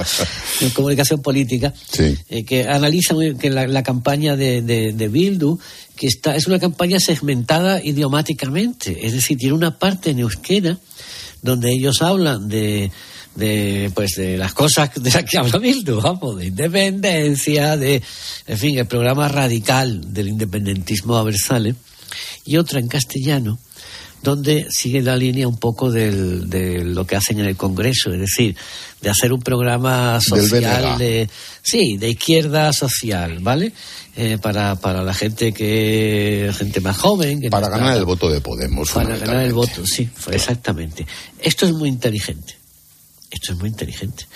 en comunicación política, que analiza que la, campaña de, de, de Bildu que está es una campaña segmentada idiomáticamente, es decir, tiene una parte en euskera donde ellos hablan de, de pues de las cosas de las que habla Bildu, vamos, de independencia, de en fin, el programa radical del independentismo aversale, y otra en castellano, donde sigue la línea un poco del, de lo que hacen en el Congreso, es decir, de hacer un programa social de sí, de izquierda social, ¿vale? Eh, para, para la gente que gente más joven, para ganar el voto de Podemos, para ganar el voto, sí, exactamente. Esto es muy inteligente. Esto es muy inteligente.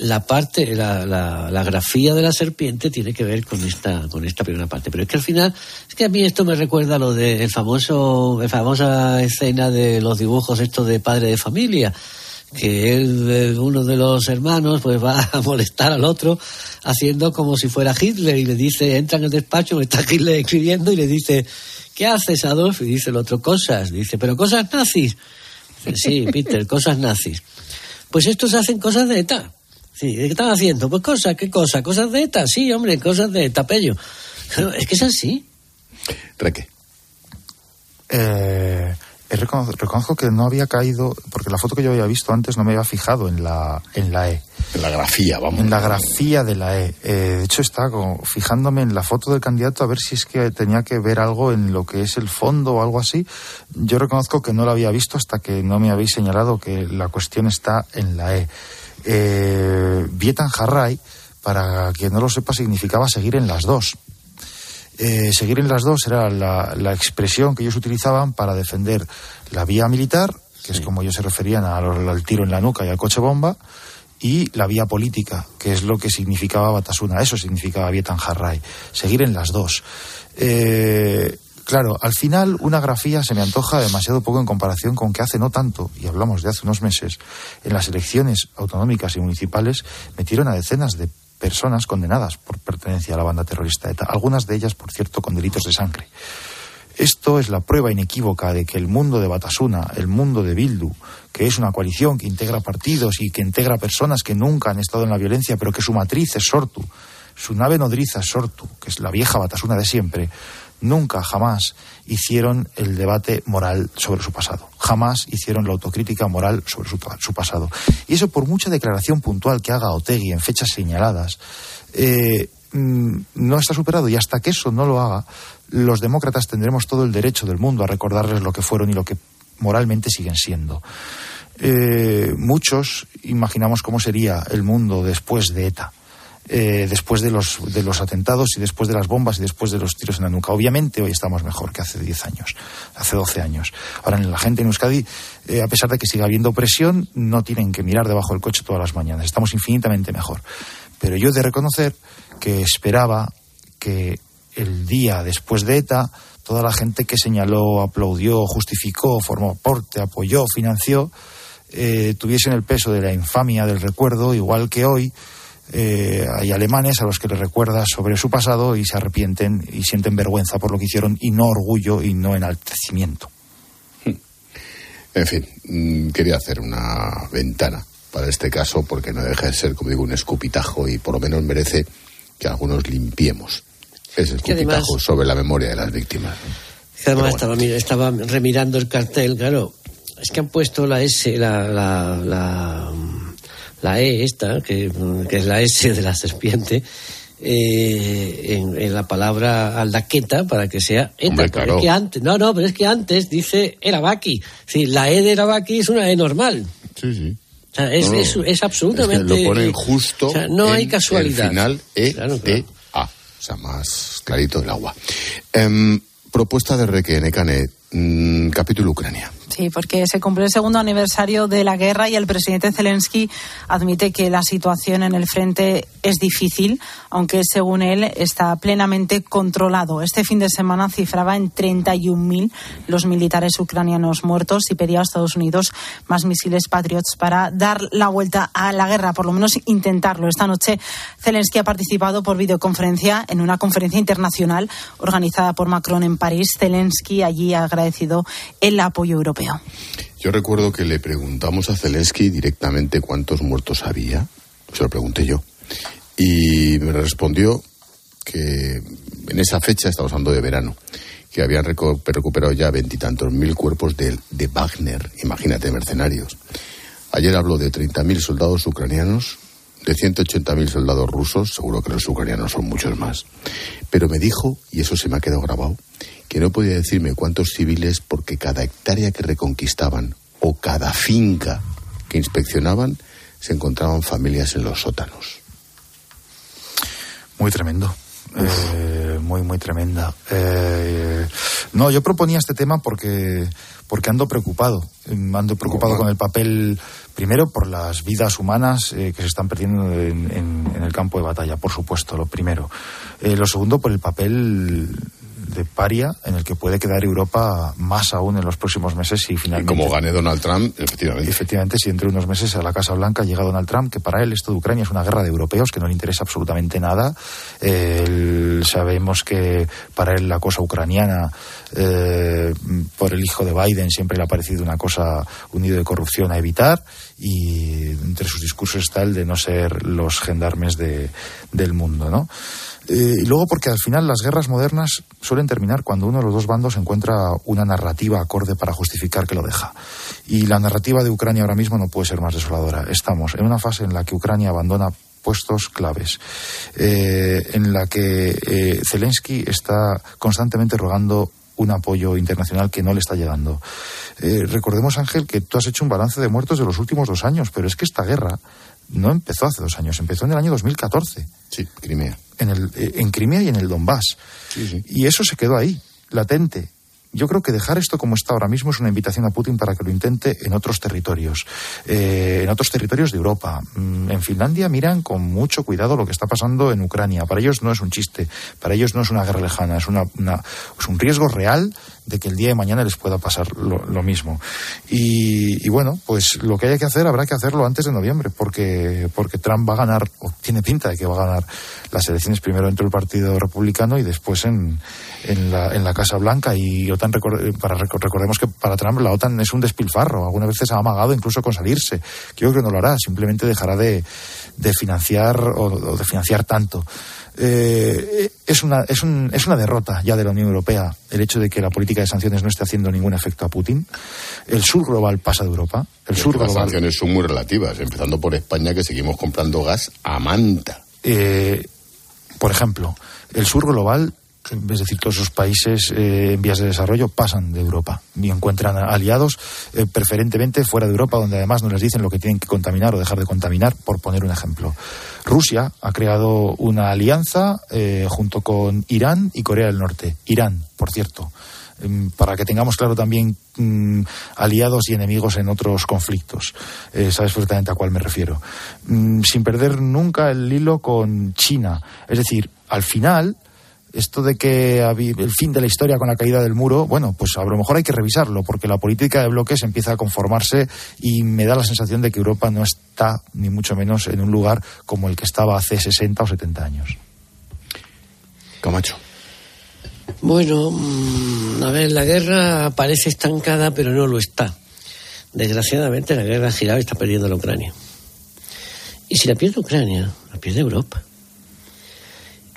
la parte, la, la, grafía de la serpiente tiene que ver con esta, con esta primera parte. Pero es que al final, es que a mí esto me recuerda a lo de el famoso, la famosa escena de los dibujos estos de padre de familia que él, uno de los hermanos, pues va a molestar al otro haciendo como si fuera Hitler y le dice, entra en el despacho, está Hitler escribiendo y le dice, ¿qué haces, Adolf? Y dice el otro, cosas. Dice, pero cosas nazis. Dice, sí, [laughs] Peter, cosas nazis. Pues estos hacen cosas de ETA. Sí, ¿qué están haciendo? Pues cosas, ¿qué cosa? Cosas de ETA, sí, hombre, cosas de ETA, pello. es que es así. Reque. Eh, reconozco, que no había caído, porque la foto que yo había visto antes no me había fijado en la, en la E. En la grafía, vamos. En la grafía de la E. Eh, de hecho, estaba como fijándome en la foto del candidato a ver si es que tenía que ver algo en lo que es el fondo o algo así. Yo reconozco que no lo había visto hasta que no me habéis señalado que la cuestión está en la E. Eh, Vietan Harray, para quien no lo sepa, significaba seguir en las dos. Eh, seguir en las dos era la, expresión que ellos utilizaban para defender la vía militar, que es como ellos se referían al, tiro en la nuca y al coche bomba, y la vía política, que es lo que significaba Batasuna. Eso significaba Vietan Harray. Seguir en las dos. Eh, claro, al final una grafía se me antoja demasiado poco en comparación con que hace no tanto, y hablamos de hace unos meses, en las elecciones autonómicas y municipales metieron a decenas de personas condenadas por pertenencia a la banda terrorista ETA, algunas de ellas, por cierto, con delitos de sangre. Esto es la prueba inequívoca de que el mundo de Batasuna, el mundo de Bildu, que es una coalición que integra partidos y que integra personas que nunca han estado en la violencia, pero que su matriz es Sortu, su nave nodriza es Sortu, que es la vieja Batasuna de siempre, nunca, jamás hicieron el debate moral sobre su pasado. Jamás hicieron la autocrítica moral sobre su, pasado. Y eso por mucha declaración puntual que haga Otegui en fechas señaladas, eh, mm, no está superado. Y hasta que eso no lo haga, los demócratas tendremos todo el derecho del mundo a recordarles lo que fueron y lo que moralmente siguen siendo. Eh, muchos imaginamos cómo sería el mundo después de ETA. Eh, después de los, de los atentados y después de las bombas y después de los tiros en la nuca. Obviamente hoy estamos mejor que hace 10 años, hace 12 años. Ahora la gente en Euskadi, eh, a pesar de que siga habiendo presión, no tienen que mirar debajo del coche todas las mañanas. Estamos infinitamente mejor. Pero yo he de reconocer que esperaba que el día después de ETA, toda la gente que señaló, aplaudió, justificó, formó parte, apoyó, financió, eh, tuviesen el peso de la infamia del recuerdo, igual que hoy eh, hay alemanes a los que les recuerda sobre su pasado y se arrepienten y sienten vergüenza por lo que hicieron y no orgullo y no enaltecimiento. En fin, mm, quería hacer una ventana para este caso porque no deja de ser, como digo, un escupitajo y por lo menos merece que algunos limpiemos ese escupitajo sobre la memoria de las víctimas. además estaba, remirando el cartel, claro, es que han puesto la S, la, la, la, E esta, que, que, es la S de la serpiente, eh, en, la palabra aldaqueta para que sea ETA. es que antes, no, no, pero es que antes dice Erabaki. Sí, la E de Erabaki es una E normal. Sí, sí. O sea, es, es, absolutamente. lo ponen justo. O sea, no hay casualidad. El final E, T, A. O sea, más clarito el agua. Em, propuesta de Requene Canet, mm, capítulo Ucrania. Sí, porque se cumple el segundo aniversario de la guerra y el presidente Zelensky admite que la situación en el frente es difícil, aunque según él está plenamente controlado. Este fin de semana cifraba en 31.000 los militares ucranianos muertos y pedía a Estados Unidos más misiles Patriots para dar la vuelta a la guerra, por lo menos intentarlo. Esta noche Zelensky ha participado por videoconferencia en una conferencia internacional organizada por Macron en París. Zelensky allí ha agradecido el apoyo europeo. Yo recuerdo que le preguntamos a Zelensky directamente cuántos muertos había. Se lo pregunté yo. Y me respondió que en esa fecha, estamos hablando de verano, que habían recuperado ya veintitantos mil cuerpos de, de Wagner, imagínate, mercenarios. Ayer habló de 30.000 soldados ucranianos, de 180.000 soldados rusos, seguro que los ucranianos son muchos más. Pero me dijo, y eso se me ha quedado grabado, que no podía decirme cuántos civiles porque cada hectárea que reconquistaban o cada finca que inspeccionaban se encontraban familias en los sótanos. Muy tremendo. Eh, muy, muy tremenda. Eh, no, yo proponía este tema porque, porque ando preocupado. Ando preocupado con el papel, primero, por las vidas humanas eh, que se están perdiendo en, en, el campo de batalla, por supuesto, lo primero. lo segundo, por el papel de paria en el que puede quedar Europa más aún en los próximos meses y finalmente. como gane Donald Trump, efectivamente. Efectivamente, si entre unos meses a la Casa Blanca llega Donald Trump, que para él esto de Ucrania es una guerra de europeos que no le interesa absolutamente nada. sabemos que para él la cosa ucraniana, eh, por el hijo de Biden, siempre le ha parecido una cosa, un nido de corrupción a evitar y entre sus discursos está el de no ser los gendarmes de, del mundo, ¿no? Eh, y luego porque al final las guerras modernas suelen terminar cuando uno de los dos bandos encuentra una narrativa acorde para justificar que lo deja. Y la narrativa de Ucrania ahora mismo no puede ser más desoladora. Estamos en una fase en la que Ucrania abandona puestos claves, eh, en la que eh, Zelensky está constantemente rogando un apoyo internacional que no le está llegando. recordemos, Ángel, que tú has hecho un balance de muertos de los últimos dos años, pero es que esta guerra no empezó hace dos años, empezó en el año 2014. Sí, Crimea. En, el, eh, en Crimea y en el Donbass. Y eso se quedó ahí, latente. Yo creo que dejar esto como está ahora mismo es una invitación a Putin para que lo intente en otros territorios, eh, en otros territorios de Europa. Mm, en Finlandia miran con mucho cuidado lo que está pasando en Ucrania. Para ellos no es un chiste, para ellos no es una guerra lejana, es, una, es un riesgo real de que el día de mañana les pueda pasar lo, mismo. Y, bueno, pues lo que haya que hacer habrá que hacerlo antes de noviembre, porque, porque Trump va a ganar, o tiene pinta de que va a ganar las elecciones primero dentro del Partido Republicano y después en, en, la, en la Casa Blanca. Y OTAN, para, recordemos que para Trump la OTAN es un despilfarro. Algunas veces ha amagado incluso con salirse. Yo creo que no lo hará, simplemente dejará de, de financiar o de financiar tanto. Eh, es, una, es, un, es una derrota ya de la Unión Europea el hecho de que la política de sanciones no esté haciendo ningún efecto a Putin. El sur global pasa de Europa. El sur global... Las sanciones son muy relativas, empezando por España, que seguimos comprando gas a manta. Eh, por ejemplo, el sur global es decir, todos esos países eh, en vías de desarrollo pasan de Europa y encuentran aliados eh, preferentemente fuera de Europa, donde además no les dicen lo que tienen que contaminar o dejar de contaminar, por poner un ejemplo. Rusia ha creado una alianza eh, junto con Irán y Corea del Norte. Irán, por cierto em, para que tengamos claro también mm, aliados y enemigos en otros conflictos. sabes perfectamente a cuál me refiero. Mm, sin perder nunca el hilo con China. Es decir, al final, esto de que el fin de la historia con la caída del muro, bueno, pues a lo mejor hay que revisarlo, porque la política de bloques empieza a conformarse y me da la sensación de que Europa no está, ni mucho menos, en un lugar como el que estaba hace 60 o 70 años. Camacho. Bueno, mm, a ver, la guerra parece estancada, pero no lo está. Desgraciadamente la guerra ha girado y está perdiendo la Ucrania. Y si la pierde Ucrania, la pierde Europa.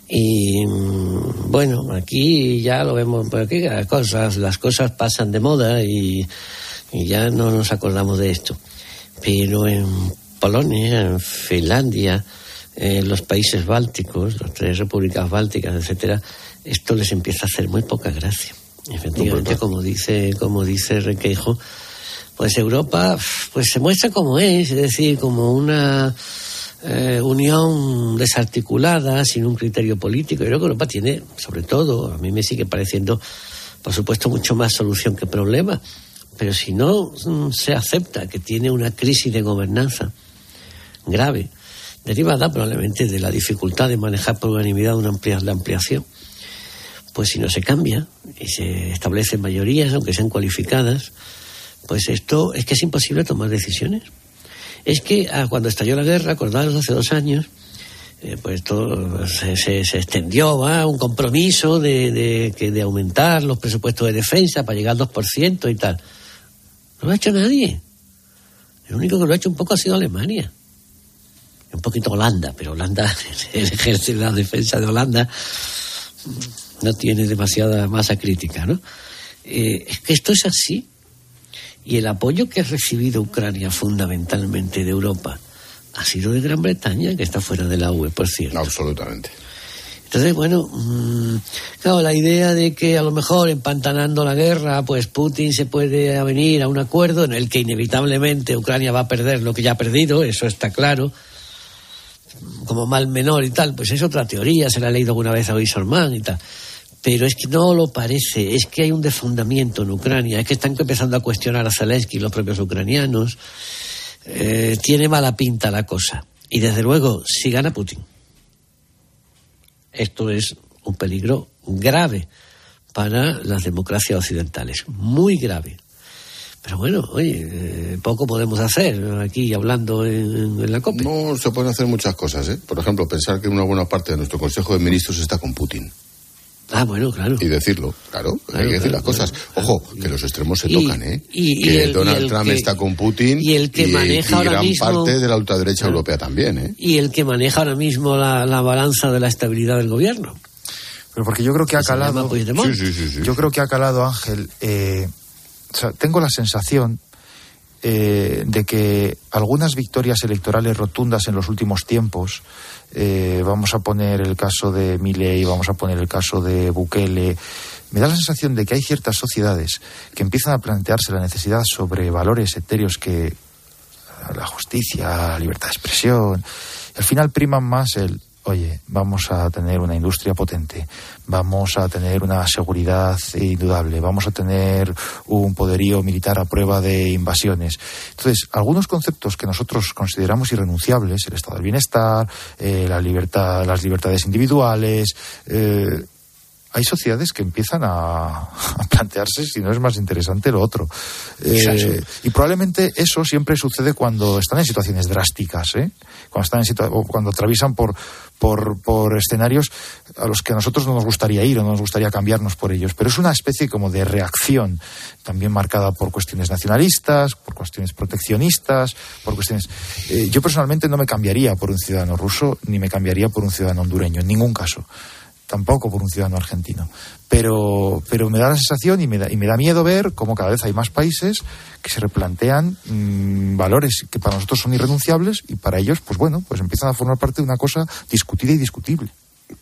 Y mm, bueno, aquí ya lo vemos, pero aquí las cosas, las cosas pasan de moda y, y ya no nos acordamos de esto. Pero en Polonia, en Finlandia, en los países bálticos, las tres repúblicas bálticas, etcétera, esto les empieza a hacer muy poca gracia. Efectivamente, como dice, como dice Requeijo, pues Europa pues se muestra como es, es decir, como una eh, unión desarticulada, sin un criterio político. Yo creo que Europa tiene, sobre todo, a mí me sigue pareciendo, por supuesto, mucho más solución que problema. Pero si no mm, se acepta que tiene una crisis de gobernanza grave, derivada probablemente de la dificultad de manejar por unanimidad una la ampliación, pues si no se cambia y se establecen mayorías, aunque sean cualificadas, pues esto es que es imposible tomar decisiones. Es que ah, cuando estalló la guerra, acordados hace dos años, eh, pues todo se, se, extendió a un compromiso de, de aumentar los presupuestos de defensa para llegar al 2% y tal. No lo ha hecho nadie. El único que lo ha hecho un poco ha sido Alemania. Un poquito Holanda, pero Holanda, [laughs] el ejército de la defensa de Holanda no tiene demasiada masa crítica, ¿no? Eh, es que esto es así. Y el apoyo que ha recibido Ucrania fundamentalmente de Europa ha sido de Gran Bretaña, que está fuera de la UE, por cierto. Absolutamente. Entonces, bueno, mmm, claro, la idea de que a lo mejor empantanando la guerra, pues Putin se puede venir a un acuerdo en el que inevitablemente Ucrania va a perder lo que ya ha perdido, eso está claro, como mal menor y tal, pues es otra teoría, se la ha leído alguna vez a Oisorman y tal pero es que no lo parece, es que hay un defundamiento en Ucrania, es que están empezando a cuestionar a Zelensky los propios ucranianos, eh, tiene mala pinta la cosa. Y desde luego, si gana Putin, esto es un peligro grave para las democracias occidentales, muy grave. Pero bueno, oye, eh, poco podemos hacer aquí hablando en, en, la COPE. No se pueden hacer muchas cosas, ¿eh? Por ejemplo, pensar que una buena parte de nuestro Consejo de Ministros está con Putin. Ah, bueno, claro. Y decirlo, claro, claro hay que decir claro, las cosas. Claro, Ojo, que los extremos se y, tocan, ¿eh? Y, que el, Donald el Trump que, está con Putin y el que maneja ahora gran mismo, parte de la ultraderecha europea también, ¿eh? Y el que maneja ahora mismo la, la balanza de la estabilidad del gobierno. Pero porque yo creo que ha calado. Sí, sí, sí. Yo creo que ha calado, Ángel. eh, o sea, tengo la sensación eh, de que algunas victorias electorales rotundas en los últimos tiempos, eh, vamos a poner el caso de Milei, vamos a poner el caso de Bukele, me da la sensación de que hay ciertas sociedades que empiezan a plantearse la necesidad sobre valores etéreos que la justicia, la libertad de expresión, al final priman más el oye, vamos a tener una industria potente, vamos a tener una seguridad indudable, vamos a tener un poderío militar a prueba de invasiones. Entonces, algunos conceptos que nosotros consideramos irrenunciables, el estado del bienestar, eh, la libertad, las libertades individuales, eh, hay sociedades que empiezan a, a, plantearse si no es más interesante lo otro. Eh, y probablemente eso siempre sucede cuando están en situaciones drásticas, ¿eh? cuando, están en situa o cuando atraviesan por, por, por, escenarios a los que a nosotros no nos gustaría ir o no nos gustaría cambiarnos por ellos. Pero es una especie como de reacción, también marcada por cuestiones nacionalistas, por cuestiones proteccionistas, por cuestiones. Eh, yo personalmente no me cambiaría por un ciudadano ruso ni me cambiaría por un ciudadano hondureño, en ningún caso tampoco por un ciudadano argentino. Pero, pero me da la sensación y me da, y me da miedo ver cómo cada vez hay más países que se replantean mmm, valores que para nosotros son irrenunciables y para ellos, pues bueno, pues empiezan a formar parte de una cosa discutida y discutible.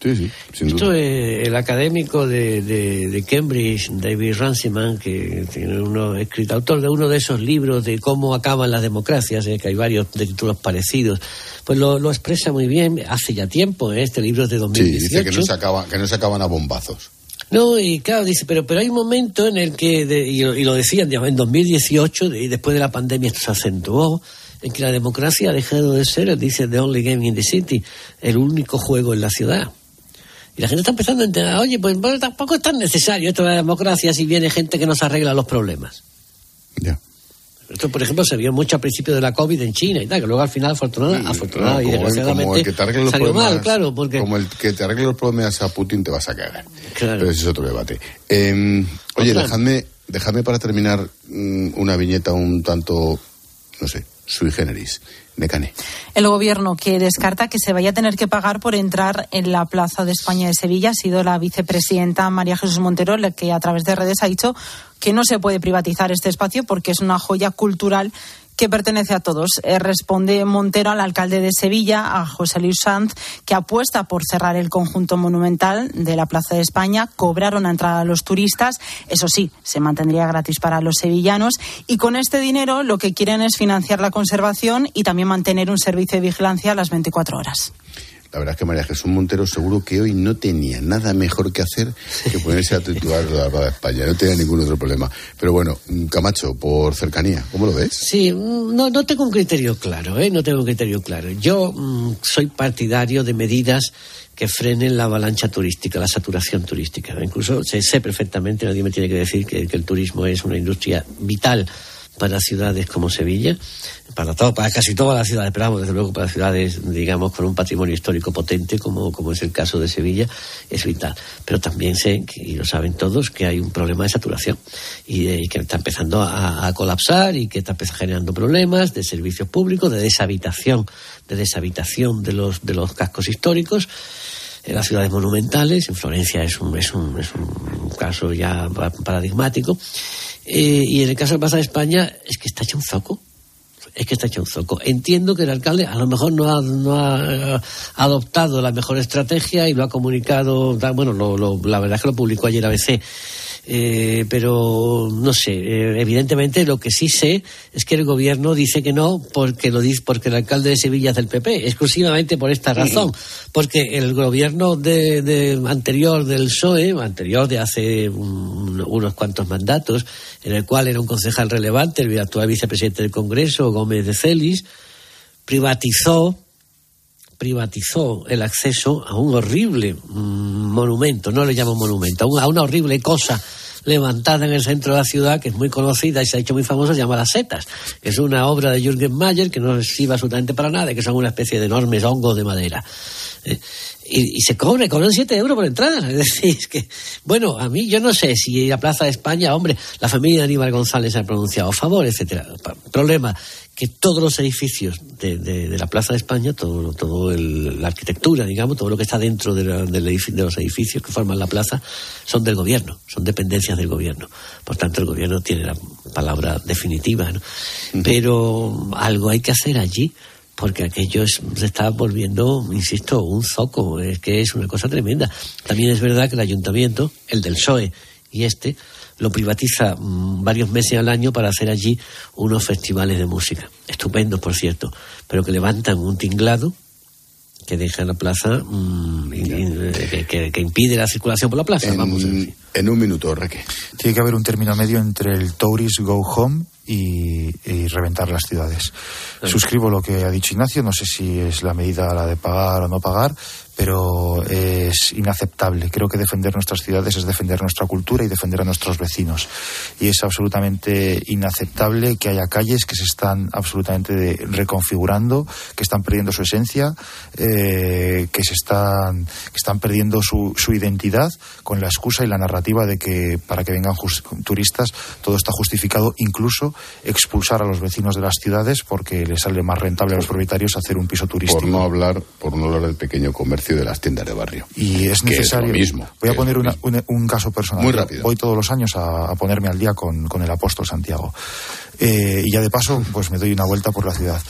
Sí, sí, sin Esto duda. es el académico de, de, de, Cambridge, David Runciman, que tiene uno, escrito, autor de uno de esos libros de cómo acaban las democracias, eh, que hay varios de títulos parecidos, pues lo, lo, expresa muy bien hace ya tiempo, eh, este libro es de 2018. Sí, dice que no se, acaba, que no se acaban a bombazos. No, y claro, dice, pero, pero hay un momento en el que, de, y, y, lo decían, digamos, en 2018, y después de la pandemia esto se acentuó, en que la democracia ha dejado de ser, dice The Only Game in the City, el único juego en la ciudad. Y la gente está empezando a entender, oye, pues bueno, tampoco es tan necesario esto de la democracia si viene gente que nos arregla los problemas. Ya. Esto, por ejemplo, se vio mucho al principio de la COVID en China y tal, que luego al final, afortunada, Sí, afortunada y desgraciadamente, como el que te arregle los salió problemas- mal, claro, porque... Como el que te arregle los problemas a Putin te vas a cagar. Claro. Pero ese es otro debate. Eh, oye, dejadme Dejadme para terminar mm, una viñeta un tanto, no sé, sui generis. Necane. El gobierno que descarta que se vaya a tener que pagar por entrar en la Plaza de España de Sevilla ha sido la vicepresidenta María Jesús Montero, la que a través de redes ha dicho que no se puede privatizar este espacio porque es una joya cultural que pertenece a todos. Eh, responde Montero al alcalde de Sevilla, a José Luis Sanz, que apuesta por cerrar el conjunto monumental de la Plaza de España. Cobraron a entrada a los turistas. Eso sí, se mantendría gratis para los sevillanos. Y con este dinero lo que quieren es financiar la conservación y también mantener un servicio de vigilancia a las 24 horas. La verdad es que María Jesús Montero seguro que hoy no tenía nada mejor que hacer que ponerse a titular la de España. No tenía ningún otro problema. Pero bueno, Camacho, por cercanía, ¿cómo lo ves? Sí, no, no tengo un criterio claro, ¿eh? No tengo un criterio claro. Yo mm, soy partidario de medidas que frenen la avalancha turística, la saturación turística. Incluso sé, sé perfectamente, nadie me tiene que decir que el turismo es una industria vital para ciudades como Sevilla, para, todo, para casi todas las ciudades, pero vamos, desde luego para ciudades, digamos, con un patrimonio histórico potente, como, como es el caso de Sevilla, es vital. Pero también sé, y lo saben todos, que hay un problema de saturación y, que está empezando a, colapsar y que está generando problemas de servicios públicos, de deshabitación, de deshabitación de los, de los cascos históricos en las ciudades monumentales, en Florencia es un, es un, es un caso ya paradigmático, eh, y en el caso de Plaza de España es que está hecho un zoco. Es que está hecho un zoco. Entiendo que el alcalde a lo mejor no ha, no ha eh, adoptado la mejor estrategia y lo ha comunicado. Bueno, la verdad es que lo publicó ayer ABC eh, pero no sé, eh, evidentemente lo que sí sé es que el gobierno dice que no porque lo dice porque el alcalde de Sevilla es del PP, exclusivamente por esta razón, porque el gobierno de, anterior del PSOE, anterior de hace unos cuantos mandatos, en el cual era un concejal relevante, el actual vicepresidente del Congreso, Gómez de Celis, privatizó privatizó el acceso a un horrible monumento, no le llamo monumento, a una horrible cosa levantada en el centro de la ciudad, que es muy conocida y se ha hecho muy famosa, se llama Las Setas, que es una obra de Jürgen Mayer que no sirve absolutamente para nada, que son una especie de enormes hongos de madera. ¿eh? y, se cobre, cobran 7 euros por entrada. [laughs] Es decir, es que, bueno, a mí yo no sé si la Plaza de España, hombre, la familia de Aníbal González ha pronunciado a favor, etcétera. Problema, que todos los edificios de, de, la Plaza de España, todo, todo la arquitectura, digamos, todo lo que está dentro de, de, los edificios que forman la plaza, son del gobierno, son dependencias del gobierno. Por tanto, el gobierno tiene la palabra definitiva, ¿no? Pero algo hay que hacer allí porque aquello se está volviendo, insisto, un zoco, es que es una cosa tremenda. También es verdad que el ayuntamiento, el del PSOE y este, lo privatiza mm, varios meses al año para hacer allí unos festivales de música, estupendos por cierto, pero que levantan un tinglado que deja la plaza, mm, que, impide la circulación por la plaza. En, vamos en un minuto, Raquel. Tiene que haber un término medio entre el Tourist Go Home y, reventar las ciudades. Suscribo lo que ha dicho Ignacio, no sé si es la medida la de pagar o no pagar, pero es inaceptable. Creo que defender nuestras ciudades es defender nuestra cultura y defender a nuestros vecinos. Y es absolutamente inaceptable que haya calles que se están absolutamente reconfigurando, que están perdiendo su esencia, eh, que se están, que están perdiendo su, su, identidad con la excusa y la narrativa de que para que vengan turistas todo está justificado, incluso expulsar a los vecinos de las ciudades porque les sale más rentable a los propietarios hacer un piso turístico. Por no hablar, por no hablar del pequeño comercio de las tiendas de barrio. Y es necesario. mismo, voy a poner un, caso personal. Muy rápido. Voy todos los años a, ponerme al día con, el apóstol Santiago. Eh, y ya de paso, pues me doy una vuelta por la ciudad.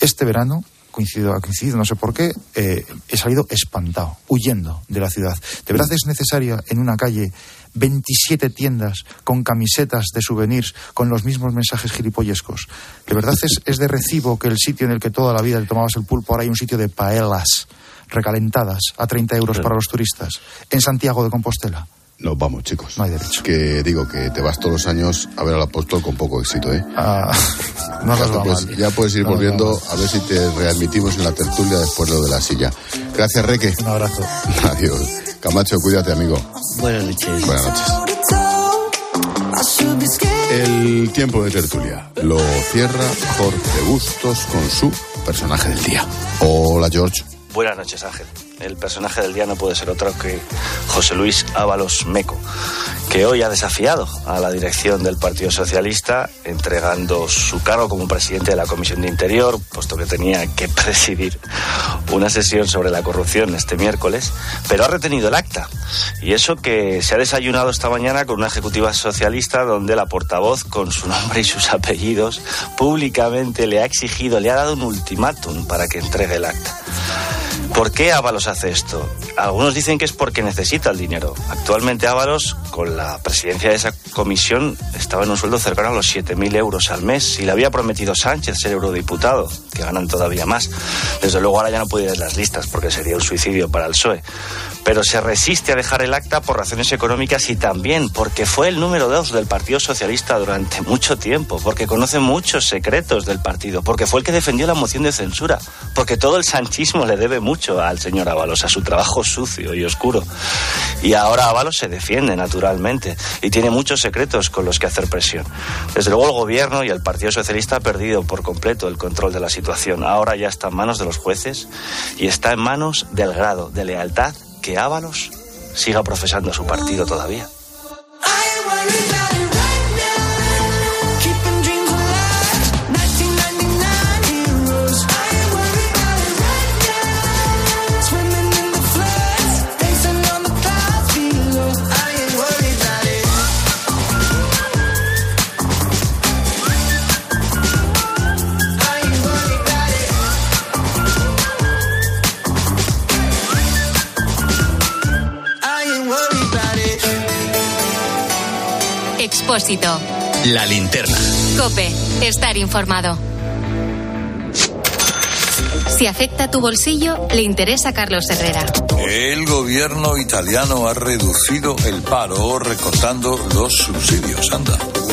Este verano coincido, ha coincidido, no sé por qué, eh, he salido espantado, huyendo de la ciudad. ¿De verdad es necesaria en una calle 27 tiendas con camisetas de souvenirs con los mismos mensajes gilipollescos? ¿De verdad es, es de recibo que el sitio en el que toda la vida le tomabas el pulpo ahora hay un sitio de paelas? recalentadas a 30 euros para los turistas en Santiago de Compostela. Nos vamos, chicos. No hay derecho. Que digo que te vas todos los años a ver al apóstol con poco éxito, ¿eh? Ah, no ya, puedes, ya puedes ir volviendo a ver si te readmitimos en la tertulia después de lo de la silla. Gracias, Reque. Un abrazo. Adiós. Camacho, cuídate, amigo. Buenas noches. Buenas noches. El tiempo de tertulia lo cierra Jorge Bustos con su personaje del día. Hola, George. Buenas noches, Ángel. El personaje del día no puede ser otro que José Luis Ábalos Meco, que hoy ha desafiado a la dirección del Partido Socialista, entregando su cargo como presidente de la Comisión de Interior, puesto que tenía que [laughs] presidir una sesión sobre la corrupción este miércoles, pero ha retenido el acta. Y eso que se ha desayunado esta mañana con una ejecutiva socialista donde la portavoz, con su nombre y sus apellidos, públicamente le ha exigido, le ha dado un ultimátum para que entregue el acta. ¿Por qué Ábalos hace esto? Algunos dicen que es porque necesita el dinero. Actualmente Ábalos, con la presidencia de esa comisión, estaba en un sueldo cercano a los 7.000 euros al mes y le había prometido Sánchez ser eurodiputado, que ganan todavía más. Desde luego ahora ya no puede ir en las listas porque sería un suicidio para el PSOE. Pero se resiste a dejar el acta por razones económicas y también porque fue el número dos del Partido Socialista durante mucho tiempo, porque conoce muchos secretos del partido, porque fue el que defendió la moción de censura, porque todo el sanchismo le debe mucho al señor Ábalos, a su trabajo sucio y oscuro. Y ahora Ábalos se defiende naturalmente y tiene muchos secretos con los que hacer presión. Desde luego el gobierno y el Partido Socialista ha perdido por completo el control de la situación. Ahora ya está en manos de los jueces y está en manos del grado de lealtad que Ábalos siga profesando su partido todavía. Expósito. La linterna. Cope. Estar informado. Si afecta tu bolsillo, le interesa a Carlos Herrera. El gobierno italiano ha reducido el paro recortando los subsidios. Anda.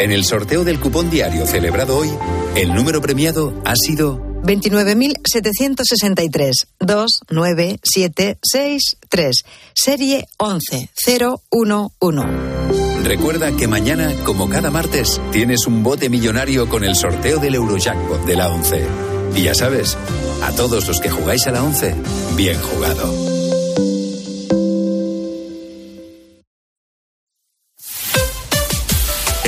En el sorteo del cupón diario celebrado hoy, el número premiado ha sido 29.763 29763 serie 11011. Recuerda que mañana, como cada martes, tienes un bote millonario con el sorteo del Eurojackpot de la 11. Y ya sabes, a todos los que jugáis a la 11, bien jugado.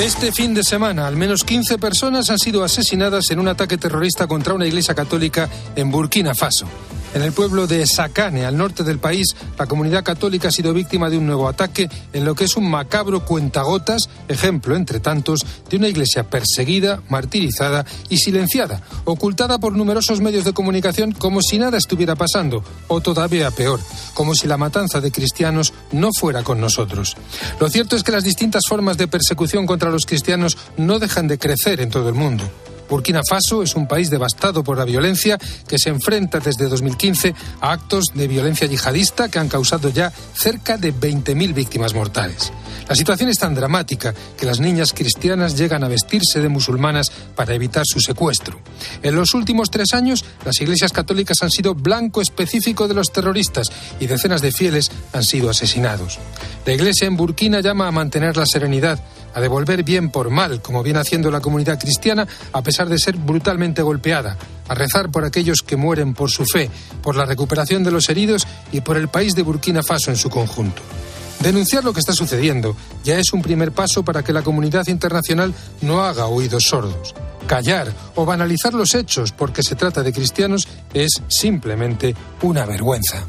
Este fin de semana, al menos 15 personas han sido asesinadas en un ataque terrorista contra una iglesia católica en Burkina Faso. En el pueblo de Sakane, al norte del país, la comunidad católica ha sido víctima de un nuevo ataque en lo que es un macabro cuentagotas, ejemplo, entre tantos, de una iglesia perseguida, martirizada y silenciada, ocultada por numerosos medios de comunicación como si nada estuviera pasando, o todavía peor, como si la matanza de cristianos no fuera con nosotros. Lo cierto es que las distintas formas de persecución contra los cristianos no dejan de crecer en todo el mundo. Burkina Faso es un país devastado por la violencia que se enfrenta desde 2015 a actos de violencia yihadista que han causado ya cerca de 20.000 víctimas mortales. La situación es tan dramática que las niñas cristianas llegan a vestirse de musulmanas para evitar su secuestro. En los últimos tres años, las iglesias católicas han sido blanco específico de los terroristas y decenas de fieles han sido asesinados. La iglesia en Burkina llama a mantener la serenidad, a devolver bien por mal, como viene haciendo la comunidad cristiana, a pesar de ser brutalmente golpeada, a rezar por aquellos que mueren por su fe, por la recuperación de los heridos y por el país de Burkina Faso en su conjunto. Denunciar lo que está sucediendo ya es un primer paso para que la comunidad internacional no haga oídos sordos. Callar o banalizar los hechos porque se trata de cristianos es simplemente una vergüenza.